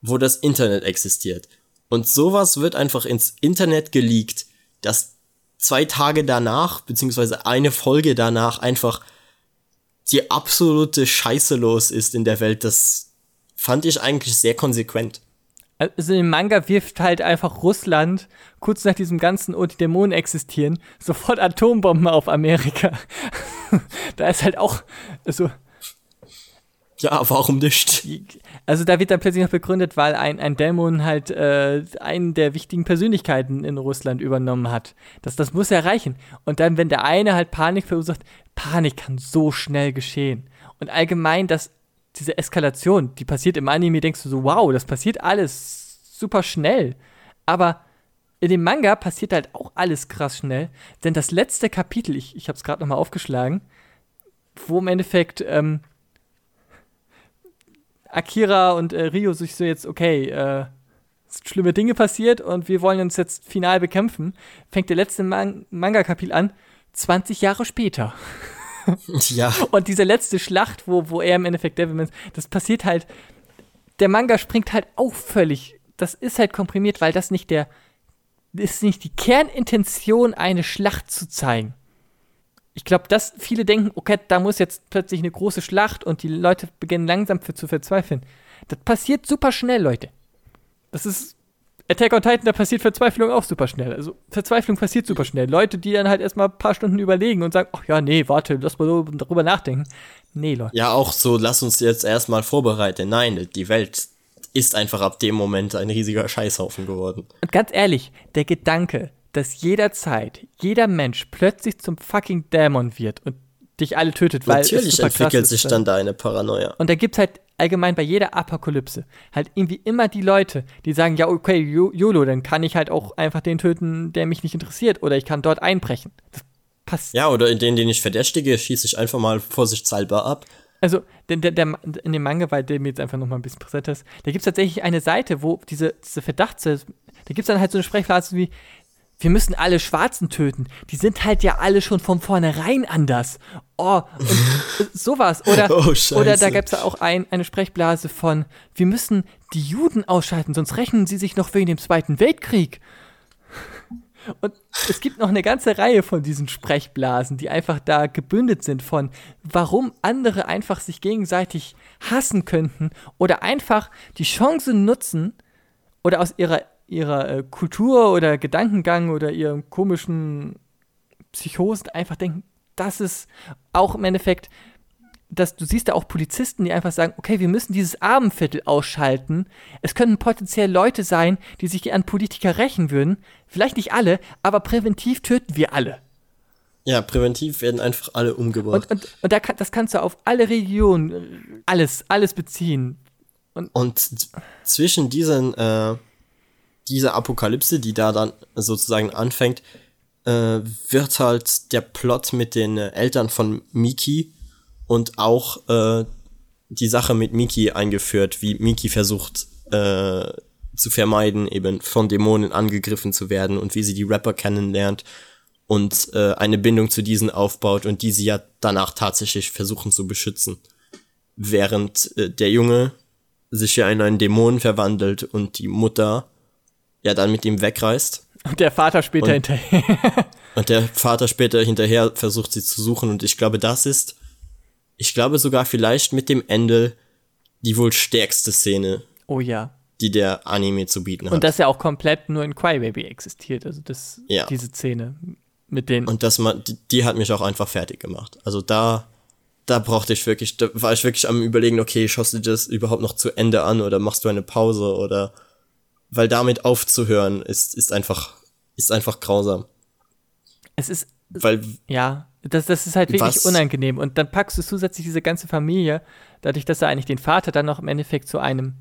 wo das Internet existiert, und sowas wird einfach ins Internet geleakt, dass zwei Tage danach, beziehungsweise eine Folge danach einfach die absolute Scheiße los ist in der Welt, das fand ich eigentlich sehr konsequent. Also im Manga wirft halt einfach Russland, kurz nach diesem ganzen und die Dämonen existieren, sofort Atombomben auf Amerika. da ist halt auch, also ja, warum nicht? Also da wird dann plötzlich noch begründet, weil ein, ein Dämon halt äh, einen der wichtigen Persönlichkeiten in Russland übernommen hat. Das, das muss erreichen. Und dann, wenn der eine halt Panik verursacht, Panik kann so schnell geschehen. Und allgemein, dass diese Eskalation, die passiert im Anime, denkst du so, wow, das passiert alles super schnell. Aber in dem Manga passiert halt auch alles krass schnell. Denn das letzte Kapitel, ich, ich habe es gerade nochmal aufgeschlagen, wo im Endeffekt ähm, Akira und äh, Rio sich so jetzt, okay, äh, sind schlimme Dinge passiert und wir wollen uns jetzt final bekämpfen, fängt der letzte Man Manga-Kapitel an, 20 Jahre später. ja. Und diese letzte Schlacht, wo, wo er im Endeffekt Devilman ist, das passiert halt, der Manga springt halt auch völlig, das ist halt komprimiert, weil das nicht der, ist nicht die Kernintention, eine Schlacht zu zeigen ich glaube, dass viele denken, okay, da muss jetzt plötzlich eine große Schlacht und die Leute beginnen langsam für, zu verzweifeln. Das passiert super schnell, Leute. Das ist Attack on Titan, da passiert Verzweiflung auch super schnell. Also Verzweiflung passiert super schnell. Leute, die dann halt erstmal ein paar Stunden überlegen und sagen, ach ja, nee, warte, lass mal darüber nachdenken. Nee, Leute. Ja, auch so, lass uns jetzt erstmal vorbereiten. Nein, die Welt ist einfach ab dem Moment ein riesiger Scheißhaufen geworden. Und ganz ehrlich, der Gedanke, dass jederzeit jeder Mensch plötzlich zum fucking Dämon wird und dich alle tötet, weil Natürlich es entwickelt sich dann da eine Paranoia. Und da gibt's halt allgemein bei jeder Apokalypse halt irgendwie immer die Leute, die sagen, ja, okay, YOLO, dann kann ich halt auch einfach den töten, der mich nicht interessiert oder ich kann dort einbrechen. Das passt. Ja, oder in denen, den ich verdächtige, schieße ich einfach mal vorsichtshalber ab. Also, der, der, der, in dem Manga, weil der mir jetzt einfach noch mal ein bisschen präsent ist, da gibt es tatsächlich eine Seite, wo diese, diese Verdachts, da gibt es dann halt so eine Sprechblase wie, wir müssen alle Schwarzen töten. Die sind halt ja alle schon von vornherein anders. Oh, und sowas. Oder, oh, oder da gab es ja auch ein, eine Sprechblase von, wir müssen die Juden ausschalten, sonst rechnen sie sich noch wegen dem Zweiten Weltkrieg. Und es gibt noch eine ganze Reihe von diesen Sprechblasen, die einfach da gebündet sind von, warum andere einfach sich gegenseitig hassen könnten oder einfach die Chance nutzen oder aus ihrer ihrer äh, Kultur oder Gedankengang oder ihren komischen Psychosen einfach denken, das ist auch im Endeffekt, dass du siehst da auch Polizisten, die einfach sagen, okay, wir müssen dieses Abendviertel ausschalten. Es können potenziell Leute sein, die sich an Politiker rächen würden. Vielleicht nicht alle, aber präventiv töten wir alle. Ja, präventiv werden einfach alle umgebracht. Und, und, und da kann, das kannst du auf alle Regionen, alles, alles beziehen. Und, und zwischen diesen äh, diese Apokalypse, die da dann sozusagen anfängt, äh, wird halt der Plot mit den äh, Eltern von Miki und auch äh, die Sache mit Miki eingeführt, wie Miki versucht äh, zu vermeiden, eben von Dämonen angegriffen zu werden und wie sie die Rapper kennenlernt und äh, eine Bindung zu diesen aufbaut und die sie ja danach tatsächlich versuchen zu beschützen. Während äh, der Junge sich ja in einen Dämon verwandelt und die Mutter ja dann mit ihm wegreist. Und der Vater später und, hinterher. und der Vater später hinterher versucht sie zu suchen und ich glaube, das ist, ich glaube sogar vielleicht mit dem Ende die wohl stärkste Szene. Oh ja. Die der Anime zu bieten hat. Und das ja auch komplett nur in Crybaby existiert, also das, ja. diese Szene. mit denen. Und das man, die, die hat mich auch einfach fertig gemacht. Also da, da brauchte ich wirklich, da war ich wirklich am überlegen, okay, schaust du das überhaupt noch zu Ende an oder machst du eine Pause oder, weil damit aufzuhören ist, ist einfach, ist einfach grausam. es ist, Weil, ja, das, das ist halt wirklich Was? unangenehm. Und dann packst du zusätzlich diese ganze Familie, dadurch, dass er eigentlich den Vater dann noch im Endeffekt zu einem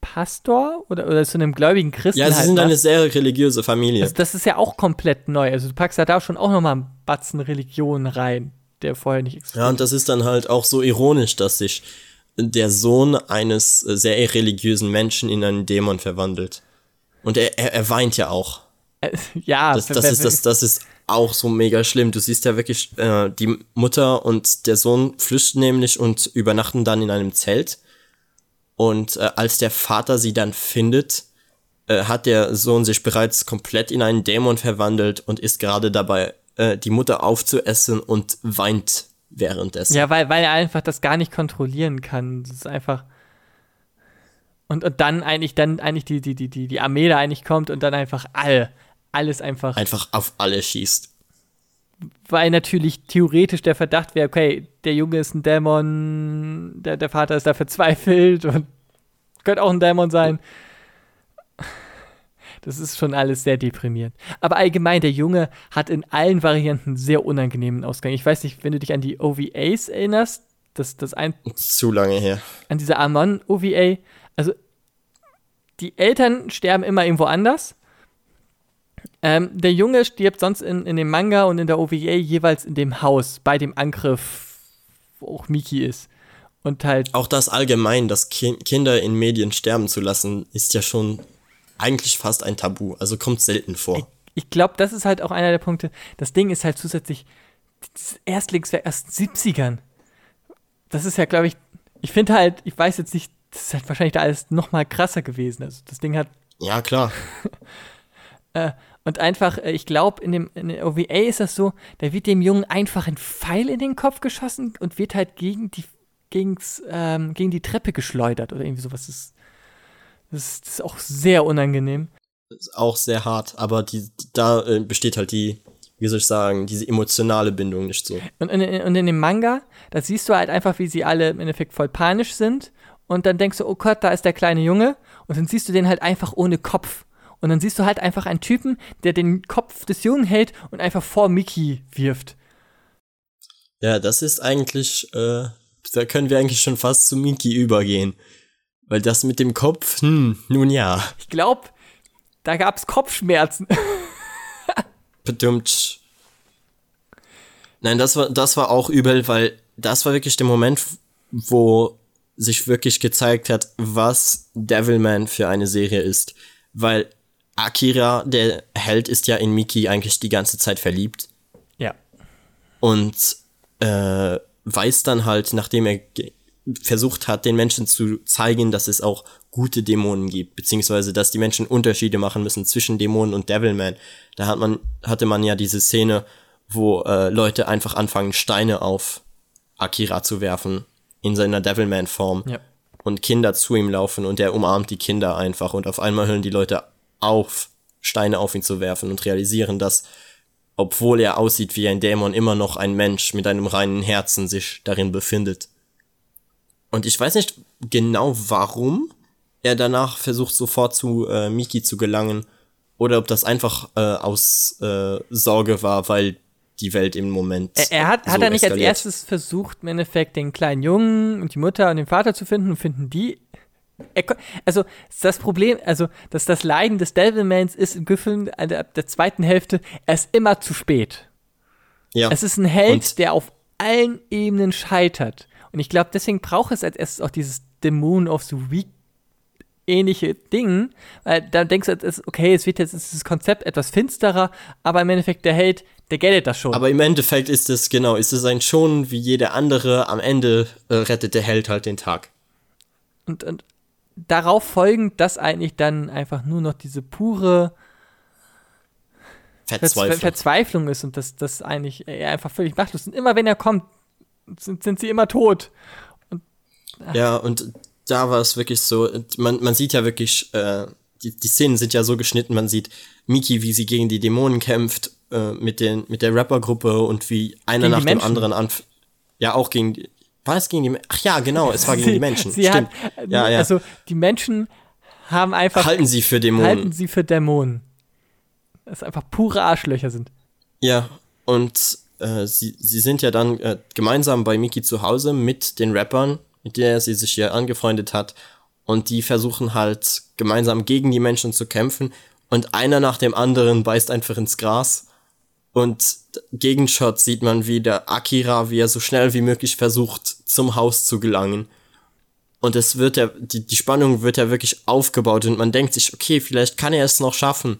Pastor oder, oder zu einem gläubigen Christen ja, sie halt sind macht. eine sehr religiöse Familie. Also das ist ja auch komplett neu. Also du packst ja da schon auch nochmal einen Batzen Religion rein, der vorher nicht existiert. Ja, und das ist dann halt auch so ironisch, dass sich der Sohn eines äh, sehr religiösen Menschen in einen Dämon verwandelt. Und er, er, er weint ja auch. ja, Das, das, ist, das, das ist auch so mega schlimm. Du siehst ja wirklich, äh, die Mutter und der Sohn flüchten nämlich und übernachten dann in einem Zelt. Und äh, als der Vater sie dann findet, äh, hat der Sohn sich bereits komplett in einen Dämon verwandelt und ist gerade dabei, äh, die Mutter aufzuessen und weint währenddessen. Ja, weil, weil er einfach das gar nicht kontrollieren kann. Das ist einfach. Und, und dann eigentlich, dann eigentlich die, die, die, die, die Armee da eigentlich kommt und dann einfach all, alles einfach. Einfach auf alle schießt. weil natürlich theoretisch der Verdacht wäre, okay, der Junge ist ein Dämon, der, der Vater ist da verzweifelt und könnte auch ein Dämon sein. Das ist schon alles sehr deprimierend. Aber allgemein, der Junge hat in allen Varianten sehr unangenehmen Ausgang. Ich weiß nicht, wenn du dich an die OVAs erinnerst, das, das ein, Zu lange her. an diese Amon-OVA. Also, die Eltern sterben immer irgendwo anders. Ähm, der Junge stirbt sonst in, in dem Manga und in der OVA jeweils in dem Haus, bei dem Angriff, wo auch Miki ist. Und halt, Auch das allgemein, dass Ki Kinder in Medien sterben zu lassen, ist ja schon eigentlich fast ein Tabu. Also kommt selten vor. ich glaube, das ist halt auch einer der Punkte. Das Ding ist halt zusätzlich das Erstlingswerk aus den 70ern. Das ist ja, glaube ich, ich finde halt, ich weiß jetzt nicht, das ist halt wahrscheinlich da alles noch mal krasser gewesen. Also das Ding hat Ja, klar. Und einfach, äh, ich glaube, in dem in der OVA ist das so, da wird dem Jungen einfach ein Pfeil in den Kopf geschossen und wird halt gegen die, gegens, ähm, gegen die Treppe geschleudert oder irgendwie sowas. Das ist, das ist, das ist auch sehr unangenehm. Ist auch sehr hart, aber die, da äh, besteht halt die, wie soll ich sagen, diese emotionale Bindung nicht so. Und in, und in dem Manga, da siehst du halt einfach, wie sie alle im Endeffekt voll panisch sind. Und dann denkst du, oh Gott, da ist der kleine Junge. Und dann siehst du den halt einfach ohne Kopf. Und dann siehst du halt einfach einen Typen, der den Kopf des Jungen hält und einfach vor Mickey wirft. Ja, das ist eigentlich, äh, da können wir eigentlich schon fast zu Miki übergehen. Weil das mit dem Kopf, hm, nun ja, Ich glaube, da gab es Kopfschmerzen. bedummt. Nein, das war, das war auch übel, weil das war wirklich der Moment, wo sich wirklich gezeigt hat, was Devilman für eine Serie ist. Weil Akira, der Held, ist ja in Miki eigentlich die ganze Zeit verliebt. Ja. und äh, weiß dann halt, nachdem er versucht hat, den Menschen zu zeigen, dass es auch gute Dämonen gibt, beziehungsweise dass die Menschen Unterschiede machen müssen zwischen Dämonen und Devilman. Da hat man, hatte man ja diese Szene, wo äh, Leute einfach anfangen, Steine auf Akira zu werfen in seiner Devilman-Form Ja. und Kinder zu ihm laufen und er umarmt die Kinder einfach und auf einmal hören die Leute auf, Steine auf ihn zu werfen und realisieren, dass obwohl er aussieht wie ein Dämon, immer noch ein Mensch mit einem reinen Herzen sich darin befindet. Und ich weiß nicht genau warum er danach versucht sofort zu äh, Miki zu gelangen oder ob das einfach äh, aus äh, Sorge war, weil die Welt im Moment Er, er hat, hat so er nicht als eskaliert. erstes versucht, im Endeffekt den kleinen Jungen und die Mutter und den Vater zu finden und finden die. Er, also das Problem, also dass das Leiden des Devilmans ist im Gefühl der, der zweiten Hälfte, er ist immer zu spät. ja. Es ist ein Held, Und- der auf allen Ebenen scheitert. Und ich glaube, deswegen braucht es als erstes auch dieses Demon of the Week ähnliche Ding, weil da denkst du, ist, okay, es wird jetzt ist das Konzept etwas finsterer, aber im Endeffekt der Held, der geltet das schon. Aber im Endeffekt ist es, genau, ist es ein Schon wie jeder andere. Am Ende äh, rettet der Held halt den Tag. und, und darauf folgend, dass eigentlich dann einfach nur noch diese pure Verzwe Verzweiflung. Verzweiflung ist und dass das eigentlich er einfach völlig machtlos ist. Und immer wenn er kommt, sind, sind sie immer tot. Ja, und da war es wirklich so, man, man sieht ja wirklich, äh, die, die Szenen sind ja so geschnitten, man sieht Miki, wie sie gegen die Dämonen kämpft äh, mit, den, mit der Rappergruppe und wie einer Gegen nach dem anderen anf. Ja, auch gegen die. War es gegen die Menschen? Ach ja, genau, es war gegen Sie- die Menschen. Sie Stimmt. hat, ja, ja. Also die Menschen haben einfach halten sie für Dämonen. halten sie für Dämonen. Das einfach pure Arschlöcher sind. Ja, und äh, sie, sie sind ja dann äh, gemeinsam bei Miki zu Hause mit den Rappern, mit der sie sich ja angefreundet hat. Und die versuchen halt gemeinsam gegen die Menschen zu kämpfen. Und einer nach dem anderen beißt einfach ins Gras. Und Gegenshot sieht man wieder Akira, wie er so schnell wie möglich versucht, zum Haus zu gelangen. Und es wird ja, die, die Spannung wird ja wirklich aufgebaut und man denkt sich, okay, vielleicht kann er es noch schaffen.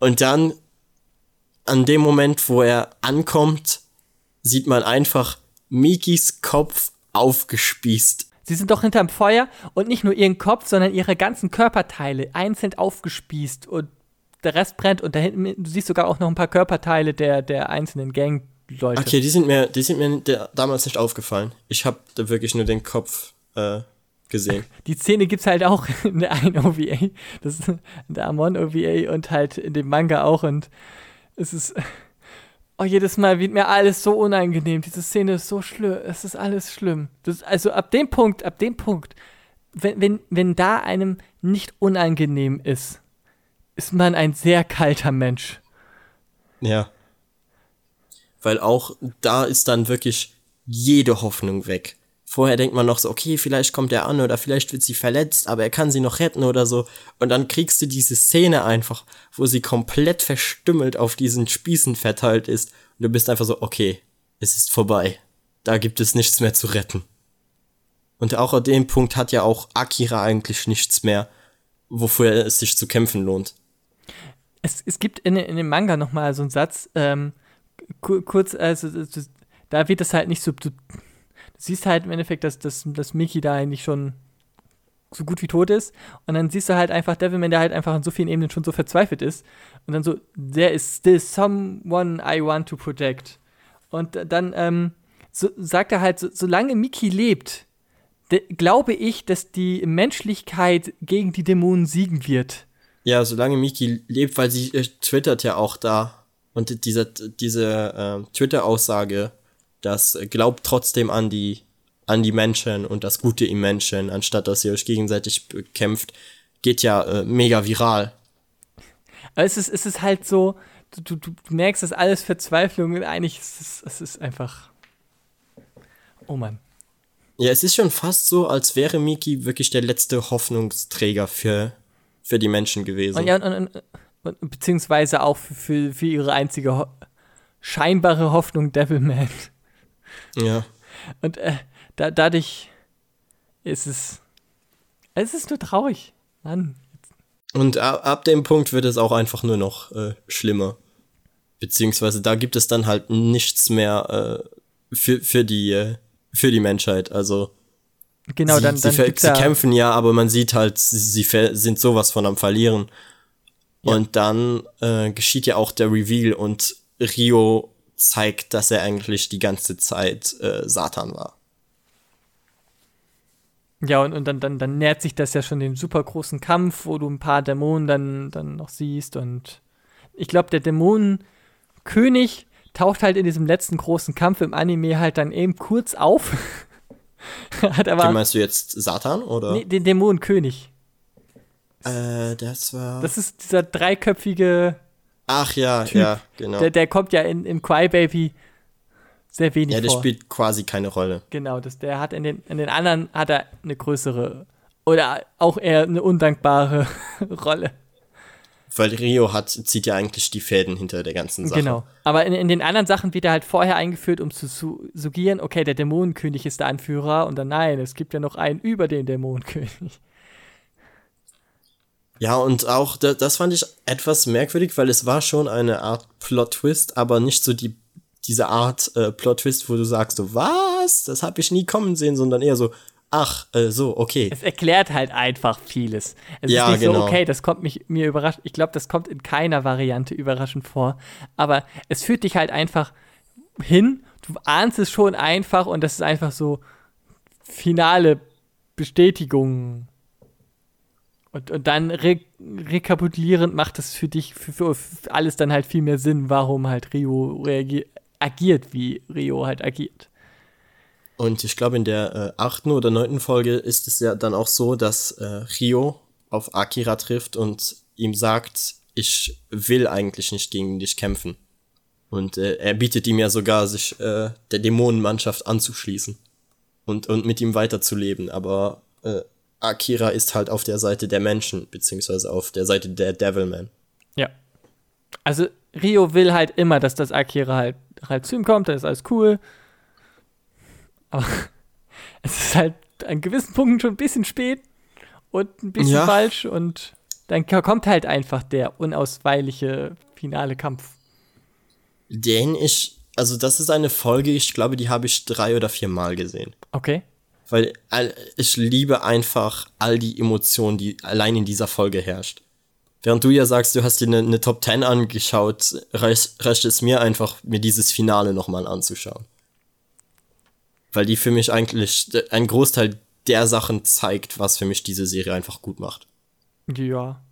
Und dann, an dem Moment, wo er ankommt, sieht man einfach Mikis Kopf aufgespießt. Sie sind doch hinterm Feuer und nicht nur ihren Kopf, sondern ihre ganzen Körperteile einzeln aufgespießt und der Rest brennt und da hinten, du siehst sogar auch noch ein paar Körperteile der, der einzelnen Gangleute. Okay, die sind mir, die sind mir der, damals nicht aufgefallen. Ich habe da wirklich nur den Kopf äh, gesehen. Die Szene gibt's halt auch in der einen OVA, das ist in der Amon OVA und halt in dem Manga auch und es ist, oh, jedes Mal wird mir alles so unangenehm. Diese Szene ist so schlimm, es ist alles schlimm. Das, also ab dem Punkt, ab dem Punkt, wenn, wenn, wenn da einem nicht unangenehm ist, ist man ein sehr kalter Mensch. Ja. Weil auch da ist dann wirklich jede Hoffnung weg. Vorher denkt man noch so, okay, vielleicht kommt er an oder vielleicht wird sie verletzt, aber er kann sie noch retten oder so. Und dann kriegst du diese Szene einfach, wo sie komplett verstümmelt auf diesen Spießen verteilt ist. Und du bist einfach so, okay, es ist vorbei. Da gibt es nichts mehr zu retten. Und auch an dem Punkt hat ja auch Akira eigentlich nichts mehr, wofür es sich zu kämpfen lohnt. Es, es gibt in, in dem Manga nochmal so einen Satz, ähm, ku- kurz, also das- das- da wird es halt nicht so. Siehst halt im Endeffekt, dass, dass, dass Miki da eigentlich schon so gut wie tot ist. Und dann siehst du halt einfach Devilman, der halt einfach an so vielen Ebenen schon so verzweifelt ist. Und dann so, there is still someone I want to protect. Und dann ähm, so, sagt er halt, so, solange Miki lebt, glaube ich, dass die Menschlichkeit gegen die Dämonen siegen wird. Ja, solange Miki lebt, weil sie äh, twittert ja auch da. Und diese, diese äh, Twitter-Aussage, das glaubt trotzdem an die, an die Menschen und das Gute im Menschen, anstatt dass ihr euch gegenseitig bekämpft, geht ja äh, mega viral. Aber es ist, es ist halt so, du, du, du merkst, dass alles Verzweiflung und eigentlich ist es, es ist einfach. Oh Mann. Ja, es ist schon fast so, als wäre Miki wirklich der letzte Hoffnungsträger für, für die Menschen gewesen. Und ja, und, und, und, beziehungsweise auch für, für, für ihre einzige ho scheinbare Hoffnung Devilman. Ja. Und äh, da, dadurch ist es. Es ist nur traurig. Mann. Und ab, ab dem Punkt wird es auch einfach nur noch äh, schlimmer. Beziehungsweise da gibt es dann halt nichts mehr äh, für, für, die, äh, für die Menschheit. Also Genau, sie, dann, dann sie, gibt's sie ja, kämpfen ja, aber man sieht halt, sie, sie sind sowas von am Verlieren. Und dann äh, geschieht ja auch der Reveal und Rio zeigt, dass er eigentlich die ganze Zeit äh, Satan war. Ja, und, und dann, dann, dann nähert sich das ja schon dem super großen Kampf, wo du ein paar Dämonen dann, dann noch siehst. Und ich glaube, der Dämonenkönig taucht halt in diesem letzten großen Kampf im Anime halt dann eben kurz auf. Hat aber. meinst du jetzt Satan oder? Nee, den Dämonenkönig. Äh, das war. Das ist dieser dreiköpfige. Ach ja, ja, genau. Der, der kommt ja in, im Crybaby sehr wenig ja, der vor. spielt quasi keine Rolle. Genau, das, der hat in den, in den anderen hat er eine größere oder auch eher eine undankbare Rolle. Weil Rio hat, zieht ja eigentlich die Fäden hinter der ganzen Sache. Genau. Aber in, in den anderen Sachen wird er halt vorher eingeführt, um zu su suggerieren, okay, der Dämonenkönig ist der Anführer und dann nein, es gibt ja noch einen über den Dämonenkönig. Ja, und auch, da, das fand ich etwas merkwürdig, weil es war schon eine Art Plot-Twist, aber nicht so die, diese Art äh, Plot-Twist, wo du sagst, so, was? Das habe ich nie kommen sehen, sondern eher so, ach, äh, so, okay. Es erklärt halt einfach vieles. Es Ja, ist nicht genau. so, okay, das kommt mich mir überrascht. Ich glaube, das kommt in keiner Variante überraschend vor. Aber es führt dich halt einfach hin. Du ahnst es schon einfach und das ist einfach so finale Bestätigung. Und, und dann re rekapitulierend macht das für dich, für, für, für, alles dann halt viel mehr Sinn, warum halt Rio agiert, wie Rio halt agiert. Und ich glaube, in der äh, achten oder neunten Folge ist es ja dann auch so, dass äh, Rio auf Akira trifft und ihm sagt, ich will eigentlich nicht gegen dich kämpfen. Und äh, er bietet ihm ja sogar, sich äh, der Dämonenmannschaft anzuschließen und, und mit ihm weiterzuleben. Aber äh, Akira ist halt auf der Seite der Menschen, beziehungsweise auf der Seite der Devilman. Ja. Also Rio will halt immer, dass das Akira halt, halt zu ihm kommt, dann ist alles cool. Aber es ist halt an gewissen Punkten schon ein bisschen spät und ein bisschen ja. falsch und dann kommt halt einfach der unausweichliche finale Kampf. Den ich, also das ist eine Folge, ich glaube, die habe ich drei oder vier Mal gesehen. Okay. Weil ich liebe einfach all die Emotionen, die allein in dieser Folge herrscht. Während du ja sagst, du hast dir eine, eine Top 10 angeschaut, reicht, reicht es mir einfach, mir dieses Finale nochmal anzuschauen. Weil die für mich eigentlich ein Großteil der Sachen zeigt, was für mich diese Serie einfach gut macht. Ja.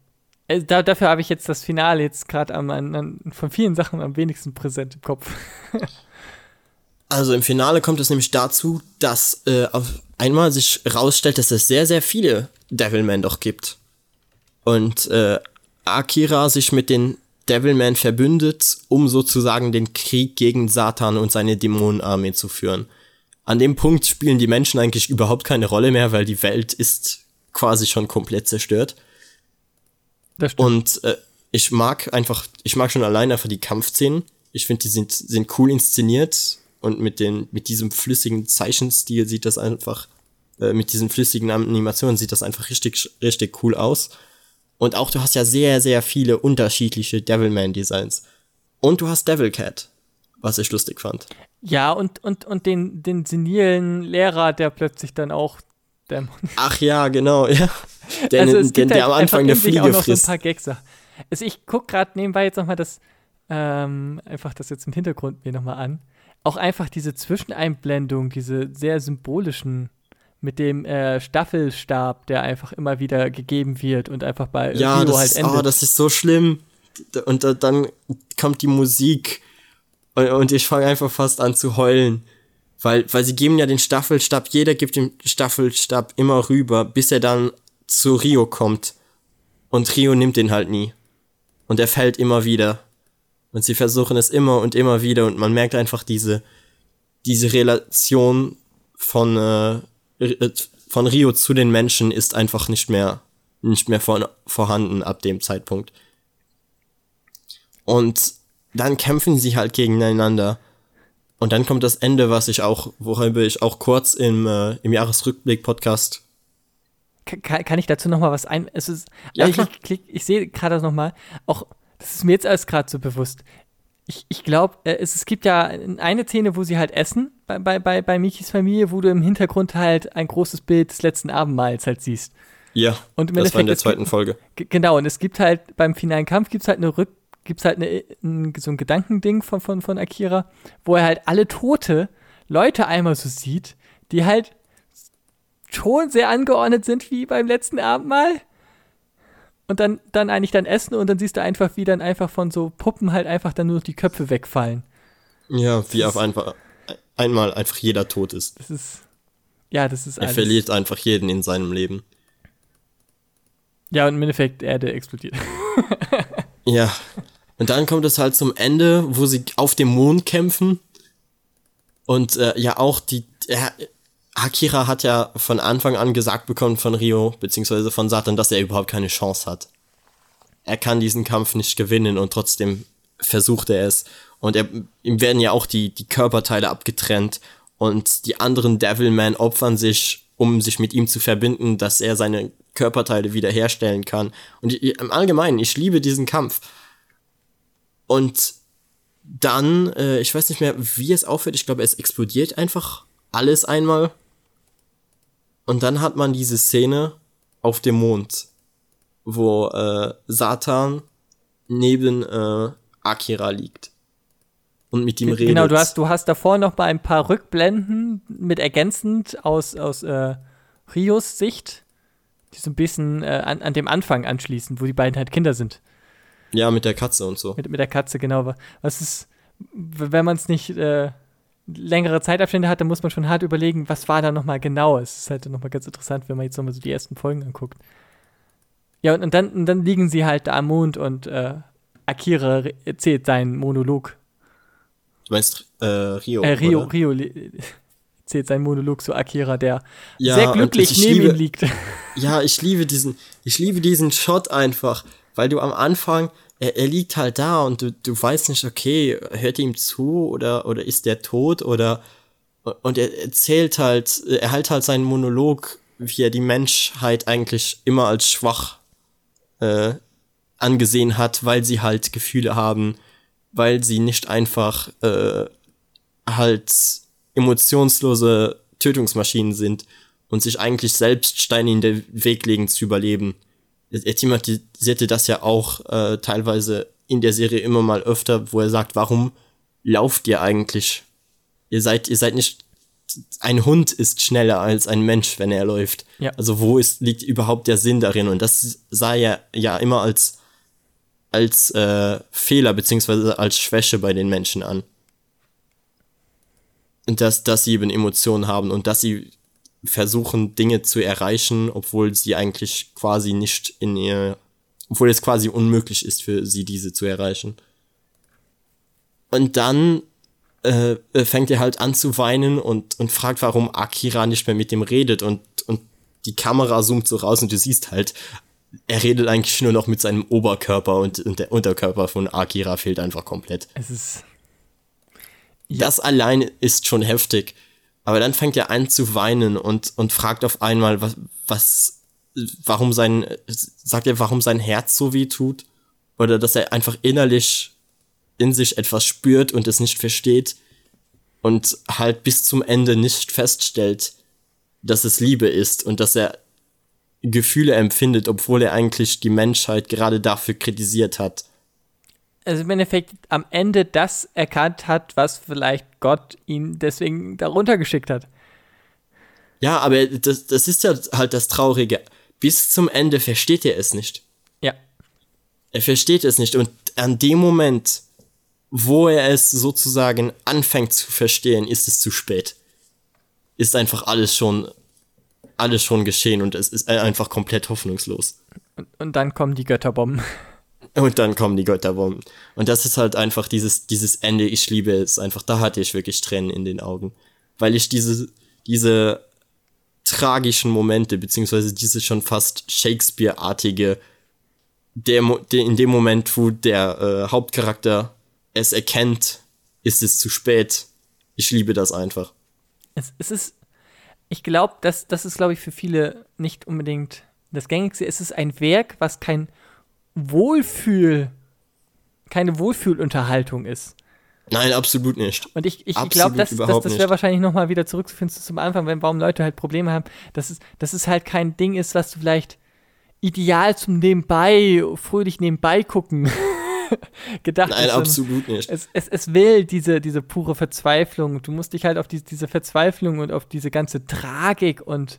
Äh, da, dafür habe ich jetzt das Finale jetzt gerade von vielen Sachen am wenigsten präsent im Kopf. also im Finale kommt es nämlich dazu, dass äh, auf einmal sich rausstellt, dass es sehr, sehr viele Devilmen doch gibt. Und äh, Akira sich mit den Devilman verbündet, um sozusagen den Krieg gegen Satan und seine Dämonenarmee zu führen. An dem Punkt spielen die Menschen eigentlich überhaupt keine Rolle mehr, weil die Welt ist quasi schon komplett zerstört. Und äh, ich mag einfach, ich mag schon allein einfach die Kampfszenen. Ich finde, die sind, sind cool inszeniert und mit den, mit diesem flüssigen Zeichenstil sieht das einfach, äh, mit diesen flüssigen Animationen sieht das einfach richtig, richtig cool aus. Und auch du hast ja sehr, sehr viele unterschiedliche Devilman-Designs. Und du hast Devilcat, was ich lustig fand. Ja, und, und, und den, den senilen Lehrer, der plötzlich dann auch Dämon. Ach ja, genau, ja. Der, also der, der, der halt am Anfang der Fliege auch frisst. So ein paar Gags. Also ich gucke gerade nebenbei jetzt nochmal das, ähm, einfach das jetzt im Hintergrund mir nochmal an. Auch einfach diese Zwischeneinblendung, diese sehr symbolischen mit dem äh, Staffelstab, der einfach immer wieder gegeben wird und einfach bei ja, Rio halt ist, endet. Ja, oh, das ist so schlimm. Und da, dann kommt die Musik und, und ich fange einfach fast an zu heulen. Weil, weil sie geben ja den Staffelstab, jeder gibt den Staffelstab immer rüber, bis er dann zu Rio kommt. Und Rio nimmt den halt nie. Und er fällt immer wieder. Und sie versuchen es immer und immer wieder und man merkt einfach diese, diese Relation von, äh, von Rio zu den Menschen ist einfach nicht mehr, nicht mehr vor, vorhanden ab dem Zeitpunkt. Und dann kämpfen sie halt gegeneinander. Und dann kommt das Ende, was ich auch, worüber ich auch kurz im, äh, im Jahresrückblick-Podcast. Kann, kann, ich dazu noch mal was ein? Es ist, ja, also ich, ich, ich sehe gerade das noch mal. Auch das ist mir jetzt alles gerade so bewusst ich, ich glaube, äh, es, es gibt ja eine Szene, wo sie halt essen bei, bei, bei, bei Mikis Familie, wo du im Hintergrund halt ein großes Bild des letzten Abendmahls halt siehst. Ja, und das war in der zweiten gibt, Folge. Genau, und es gibt halt beim finalen Kampf gibt es halt eine Rück, gibt's halt eine, ein, so ein Gedankending von, von, von Akira, wo er halt alle tote Leute einmal so sieht, die halt schon sehr angeordnet sind wie beim letzten Abendmahl und dann, dann eigentlich dann essen und dann siehst du einfach, wie dann einfach von so Puppen halt einfach dann nur die Köpfe wegfallen. Ja, wie auf einfach einmal einfach jeder tot ist. Das ist ja, das ist Er alles. verliert einfach jeden in seinem Leben. Ja, und im Endeffekt Erde explodiert. ja. Und dann kommt es halt zum Ende, wo sie auf dem Mond kämpfen. Und äh, ja auch die äh, Akira hat ja von Anfang an gesagt bekommen von Rio, beziehungsweise von Satan, dass er überhaupt keine Chance hat. Er kann diesen Kampf nicht gewinnen und trotzdem versucht er es. Und er, ihm werden ja auch die, die Körperteile abgetrennt und die anderen Devilman opfern sich, um sich mit ihm zu verbinden, dass er seine Körperteile wiederherstellen kann. Und ich, im Allgemeinen, ich liebe diesen Kampf. Und dann, äh, ich weiß nicht mehr, wie es aufhört, ich glaube, es explodiert einfach alles einmal und dann hat man diese Szene auf dem Mond, wo äh, Satan neben äh, Akira liegt und mit ihm redet. Genau, du hast, du hast davor noch mal ein paar Rückblenden mit ergänzend aus, aus äh, Rios Sicht, die so ein bisschen äh, an, an dem Anfang anschließen, wo die beiden halt Kinder sind. Ja, mit der Katze und so. Mit, mit der Katze, genau. Was ist, wenn man es nicht äh, längere Zeitabstände hat, dann muss man schon hart überlegen, was war da nochmal genau. Es ist halt nochmal ganz interessant, wenn man jetzt nochmal so die ersten Folgen anguckt. Ja, und, und, dann, und dann liegen sie halt da am Mond und äh, Akira erzählt seinen Monolog. Du meinst äh, Rio? Äh, Rio, oder? Rio erzählt seinen Monolog zu Akira, der Ja, sehr glücklich ich neben liebe- ihm liegt. Ja, ich liebe diesen, ich liebe diesen Shot einfach, weil du am Anfang, er, er liegt halt da und du, du weißt nicht, okay, hört ihm zu oder, oder ist der tot oder, und er erzählt halt, er hält halt seinen Monolog, wie er die Menschheit eigentlich immer als schwach äh, angesehen hat, weil sie halt Gefühle haben, weil sie nicht einfach äh, halt emotionslose Tötungsmaschinen sind und sich eigentlich selbst Steine in den Weg legen zu überleben. Er thematisierte das ja auch äh, teilweise in der Serie immer mal öfter, wo er sagt, warum lauft ihr eigentlich? Ihr seid, ihr seid nicht, ein Hund ist schneller als ein Mensch, wenn er läuft. Ja. Also wo ist, liegt überhaupt der Sinn darin? Und das sah er ja immer als, als äh, Fehler beziehungsweise als Schwäche bei den Menschen an. Und dass, dass sie eben Emotionen haben und dass sie versuchen, Dinge zu erreichen, obwohl sie eigentlich quasi nicht in ihr, obwohl es quasi unmöglich ist für sie, diese zu erreichen. Und dann äh, fängt er halt an zu weinen und, und fragt, warum Akira nicht mehr mit ihm redet und, und die Kamera zoomt so raus und du siehst halt, er redet eigentlich nur noch mit seinem Oberkörper und, und der Unterkörper von Akira fehlt einfach komplett. Es ist. Das allein ist schon heftig. Aber dann fängt er an zu weinen und, und fragt auf einmal, was, was, warum sein, sagt er, warum sein Herz so weh tut? Oder dass er einfach innerlich in sich etwas spürt und es nicht versteht und halt bis zum Ende nicht feststellt, dass es Liebe ist und dass er Gefühle empfindet, obwohl er eigentlich die Menschheit gerade dafür kritisiert hat. Also im Endeffekt am Ende das erkannt hat, was vielleicht Gott ihn deswegen darunter geschickt hat. Ja, aber das, das ist ja halt das Traurige. Bis zum Ende versteht er es nicht. Ja. Er versteht es nicht. Und an dem Moment, wo er es sozusagen anfängt zu verstehen, ist es zu spät. Ist einfach alles schon, alles schon geschehen und es ist einfach komplett hoffnungslos. Und, und dann kommen die Götterbomben. Und dann kommen die Götterbomben. Und das ist halt einfach dieses, dieses Ende, ich liebe es einfach, da hatte ich wirklich Tränen in den Augen. Weil ich diese, diese tragischen Momente, beziehungsweise diese schon fast Shakespeare-artige, der, der, in dem Moment, wo der äh, Hauptcharakter es erkennt, ist es zu spät. Ich liebe das einfach. Es, es ist, ich glaube, das, das ist, glaube ich, für viele nicht unbedingt das Gängigste. Es ist ein Werk, was kein Wohlfühl, keine Wohlfühlunterhaltung ist. Nein, absolut nicht. Und ich, ich Absolut glaube, das, das, das wäre wahrscheinlich nochmal wieder zurückzufinden zum Anfang, wenn, warum Leute halt Probleme haben, dass es, dass es halt kein Ding ist, was du vielleicht ideal zum Nebenbei, fröhlich nebenbei gucken gedacht Nein, ist. sondern absolut nicht. Es, es, es will diese, diese pure Verzweiflung. Du musst dich halt auf die, diese Verzweiflung und auf diese ganze Tragik und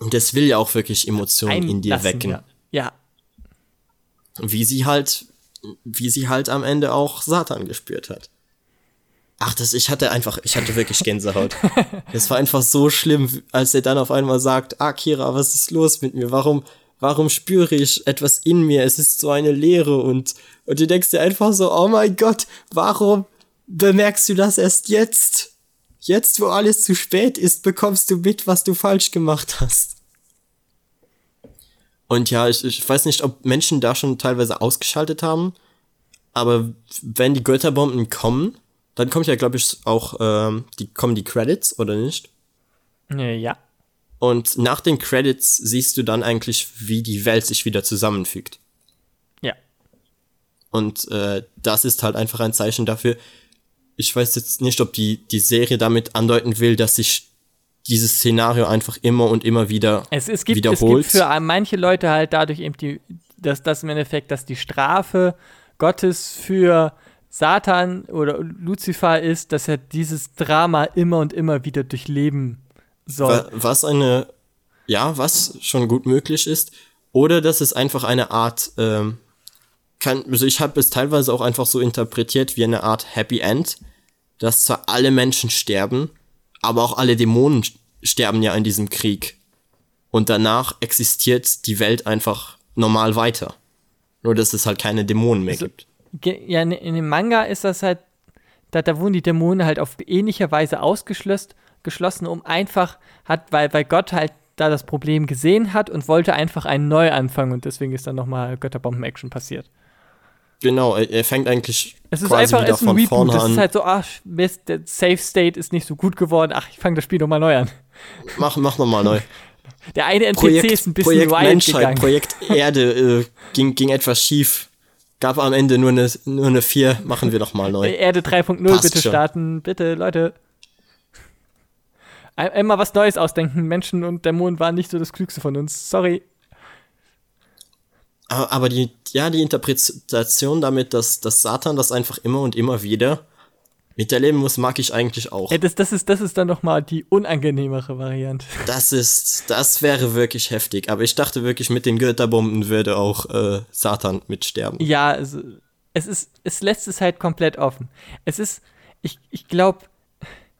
Und es will ja auch wirklich Emotionen in dir wecken. Ja. ja, wie sie halt, wie sie halt am Ende auch Satan gespürt hat. Ach, das, ich hatte einfach, ich hatte wirklich Gänsehaut. Es war einfach so schlimm, als er dann auf einmal sagt, ah, Kira, was ist los mit mir? Warum, warum spüre ich etwas in mir? Es ist so eine Leere und, und du denkst dir einfach so, oh mein Gott, warum bemerkst du das erst jetzt? Jetzt, wo alles zu spät ist, bekommst du mit, was du falsch gemacht hast. Und ja, ich, ich weiß nicht, ob Menschen da schon teilweise ausgeschaltet haben, aber wenn die Götterbomben kommen, dann kommt ja, glaube ich, auch, ähm, die kommen die Credits, oder nicht? Äh, ja. Und nach den Credits siehst du dann eigentlich, wie die Welt sich wieder zusammenfügt. Ja. Und äh, das ist halt einfach ein Zeichen dafür. Ich weiß jetzt nicht, ob die, die Serie damit andeuten will, dass sich dieses Szenario einfach immer und immer wieder Es, es, gibt, es wiederholt. gibt für manche Leute halt dadurch eben die, dass das im Endeffekt, dass die Strafe Gottes für Satan oder Luzifer ist, dass er dieses Drama immer und immer wieder durchleben soll. Wa- Was eine Ja, was schon gut möglich ist. Oder dass es einfach eine Art, ähm, kann, also ich habe es teilweise auch einfach so interpretiert wie eine Art Happy End, dass zwar alle Menschen sterben, aber auch alle Dämonen sterben ja in diesem Krieg. Und danach existiert die Welt einfach normal weiter. Nur, dass es halt keine Dämonen mehr Also, gibt. Ja, in, in dem Manga ist das halt, da, da wurden die Dämonen halt auf ähnliche Weise ausgeschlossen, geschlossen, um einfach, hat, weil, weil Gott halt da das Problem gesehen hat und wollte einfach einen Neuanfang und deswegen ist dann nochmal Götterbomben-Action passiert. Genau, er, er fängt eigentlich Es ist quasi einfach wieder es ist ein von Reboot. vorne Das an. ist halt so, ach, Mist, der Safe State ist nicht so gut geworden. Ach, ich fange das Spiel nochmal neu an. mach, mach nochmal neu. Der eine NPC Projekt, ist ein bisschen Projekt wild Menschheit, gegangen. Projekt Erde äh, ging, ging etwas schief. Gab am Ende nur eine, nur eine 4, machen wir nochmal neu. Erde 3.0 Passt bitte schon. starten. Bitte, Leute. Ein- Einmal was Neues ausdenken. Menschen und Dämonen waren nicht so das Klügste von uns. Sorry. Aber aber die, ja, die Interpretation damit, dass, dass Satan das einfach immer und immer wieder miterleben muss, mag ich eigentlich auch. Ja, das, das, ist, das ist dann nochmal die unangenehmere Variante. Das ist, das wäre wirklich heftig. Aber ich dachte wirklich, mit den Götterbomben würde auch äh, Satan mitsterben. Ja, also, es ist, es lässt es halt komplett offen. Es ist, ich, ich glaube,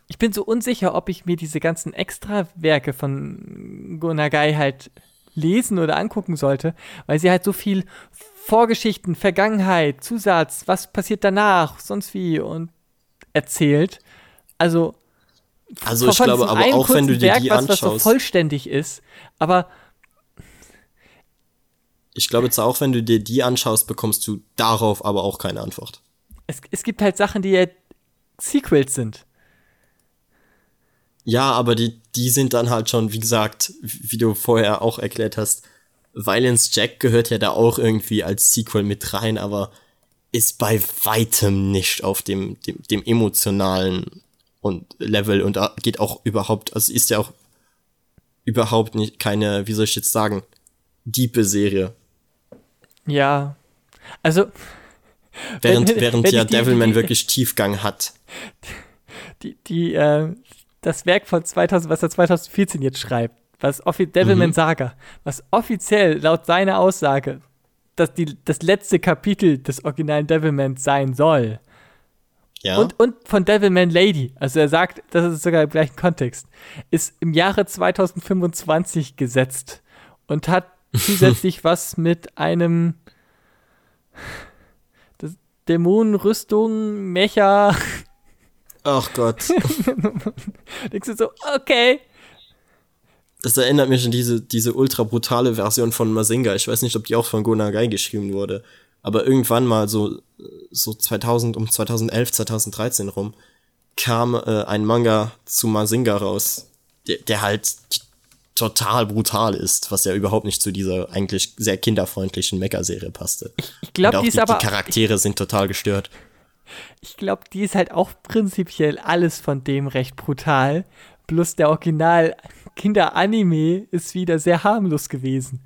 ich bin so unsicher, ob ich mir diese ganzen Extra-Werke von Gonagai halt lesen oder angucken sollte, weil sie halt so viel Vorgeschichten, Vergangenheit, Zusatz, was passiert danach, sonst wie und erzählt. Also Also ich glaube aber auch, wenn du dir Werk, die was, was so anschaust, vollständig ist, aber ich glaube zwar auch, wenn du dir die anschaust, bekommst du darauf aber auch keine Antwort. es, es gibt halt Sachen, die ja Sequels sind. Ja, aber die, die sind dann halt schon, wie gesagt, wie du vorher auch erklärt hast, Violence Jack gehört ja da auch irgendwie als Sequel mit rein, aber ist bei weitem nicht auf dem, dem, dem emotionalen und Level und da geht auch überhaupt, also ist ja auch überhaupt nicht keine, wie soll ich jetzt sagen, diepe Serie. Ja. Also, Während, Wenn- während wenn ja Devilman wirklich Tiefgang hat. die, die, äh, das Werk von 2000, was er 2014 jetzt schreibt, was offi Devilman Mhm. Saga, was offiziell laut seiner Aussage dass die, das letzte Kapitel des originalen Devilmans sein soll. Ja. Und, und von Devilman Lady, also er sagt, das ist sogar im gleichen Kontext, ist im Jahre 2025 gesetzt und hat zusätzlich was mit einem Dämonenrüstung, Mecha. Ach Gott. Denkst du so, okay. Das erinnert mich an diese, diese ultra brutale Version von Mazinga. Ich weiß nicht, ob die auch von Gonagai geschrieben wurde. Aber irgendwann mal so, so 2000, um 2011, 2013 rum, kam äh, ein Manga zu Mazinga raus, der, der halt total brutal ist, was ja überhaupt nicht zu dieser eigentlich sehr kinderfreundlichen Mecha-Serie passte. Ich glaube, die ist die, aber, die Charaktere sind total gestört. Ich glaube, die ist halt auch prinzipiell alles von dem recht brutal. Bloß der Original Kinder-Anime ist wieder sehr harmlos gewesen.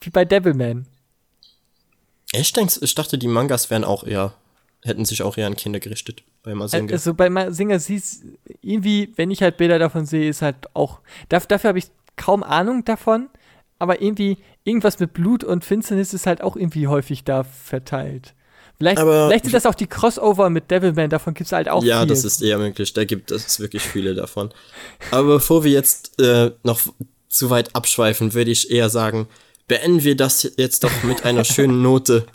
Wie bei Devilman. Ich, denk, ich dachte, die Mangas wären auch eher, hätten sich auch eher an Kinder gerichtet bei Mazinga. Also bei Singer siehst irgendwie, wenn ich halt Bilder davon sehe, ist halt auch. Dafür habe ich kaum Ahnung davon, aber irgendwie, irgendwas mit Blut und Finsternis ist halt auch irgendwie häufig da verteilt. Vielleicht, Aber- vielleicht sind das auch die Crossover mit Devilman, davon gibt es halt auch ja, viel. das ist eher möglich. Da gibt es wirklich viele davon. Aber bevor wir jetzt äh, noch zu weit abschweifen, würde ich eher sagen, beenden wir das jetzt doch mit einer schönen Note.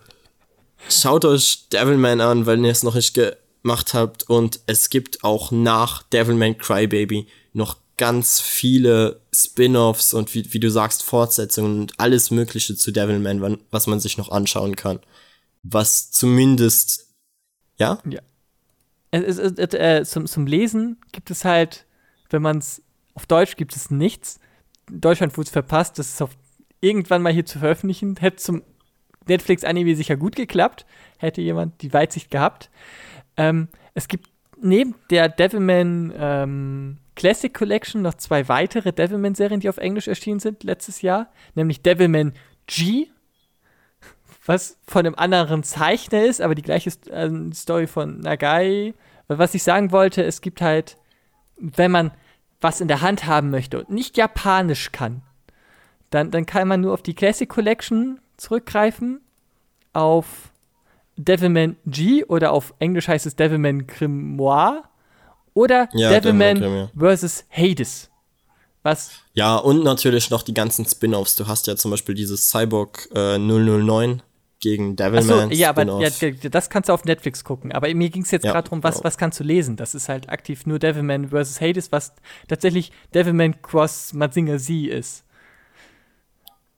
Schaut euch Devilman an, wenn ihr es noch nicht gemacht habt. Und es gibt auch nach Devilman Crybaby noch ganz viele Spin-offs und wie, wie du sagst, Fortsetzungen und alles Mögliche zu Devilman, was man sich noch anschauen kann. Was zumindest, ja? Es, es, es, äh, zum, zum Lesen gibt es halt, wenn man es auf Deutsch gibt es nichts. Deutschland wurde es verpasst, das ist auf, irgendwann mal hier zu veröffentlichen. Hätte zum Netflix-Anime sicher gut geklappt, hätte jemand die Weitsicht gehabt. Ähm, es gibt neben der Devilman ähm, Classic Collection noch zwei weitere Devilman-Serien, die auf Englisch erschienen sind letztes Jahr, nämlich Devilman G, was von einem anderen Zeichner ist, aber die gleiche äh, Story von Nagai. Was ich sagen wollte, es gibt halt, wenn man was in der Hand haben möchte und nicht Japanisch kann, dann, dann kann man nur auf die Classic Collection zurückgreifen, auf Devilman G oder auf Englisch heißt es Devilman Grimoire oder Ja, Devilman vs. Hades. Was Ja, und natürlich noch die ganzen Spin-offs. Du hast ja zum Beispiel dieses Cyborg äh, 009 gegen Devilman ja, aber ja, das kannst du auf Netflix gucken. Aber mir ging es jetzt Ja, gerade darum, was, genau. was kannst du lesen? Das ist halt aktiv nur Devilman vs. Hades, was tatsächlich Devilman Cross Mazinger Z ist.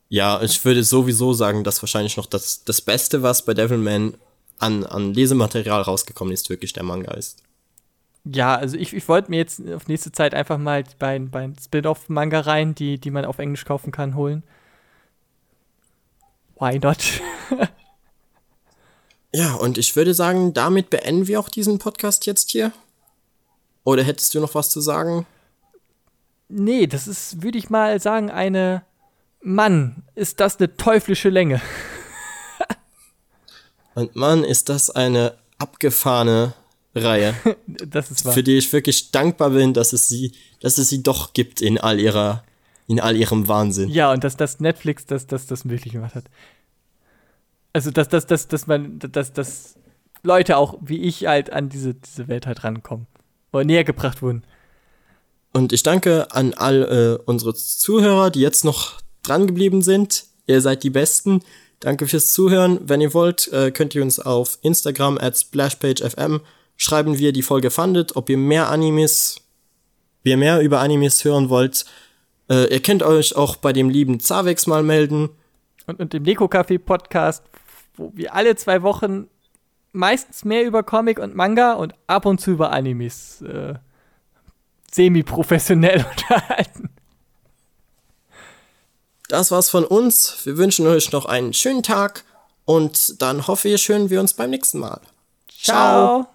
Ja, ich würde sowieso sagen, dass wahrscheinlich noch das, das Beste, was bei Devilman an, an Lesematerial rausgekommen ist, wirklich der Manga ist. Ja, also ich, ich wollte mir jetzt auf nächste Zeit einfach mal bei, bei Spin-off-Manga rein, die, die man auf Englisch kaufen kann, holen. Why not? Ja, und ich würde sagen, damit beenden wir auch diesen Podcast jetzt hier. Oder hättest du noch was zu sagen? nee, das ist, würde ich mal sagen, eine. Mann, ist das eine teuflische Länge. Und Mann, ist das eine abgefahrene Reihe, Das ist wahr. für die ich wirklich dankbar bin, dass es sie, dass es sie doch gibt in all ihrer, in all ihrem Wahnsinn. Ja, und dass das Netflix das, das, das möglich gemacht hat. Also, dass, dass, dass, dass man, dass, dass Leute auch wie ich halt an diese, diese Welt halt rankommen. Oder näher gebracht wurden. Und ich danke an all äh, unsere Zuhörer, die jetzt noch dran geblieben sind. Ihr seid die Besten. Danke fürs Zuhören. Wenn ihr wollt, äh, könnt ihr uns auf Instagram at splashpagefm schreiben, wie ihr die Folge fandet, ob ihr mehr Animes, wie ihr mehr über Animes hören wollt. Äh, ihr könnt euch auch bei dem lieben Zavex mal melden. Und, und im Neko Café Podcast, wo wir alle zwei Wochen meistens mehr über Comic und Manga und ab und zu über Animes äh, semi-professionell unterhalten. Das war's von uns. Wir wünschen euch noch einen schönen Tag und dann hoffe ich, hören wir uns beim nächsten Mal. Ciao.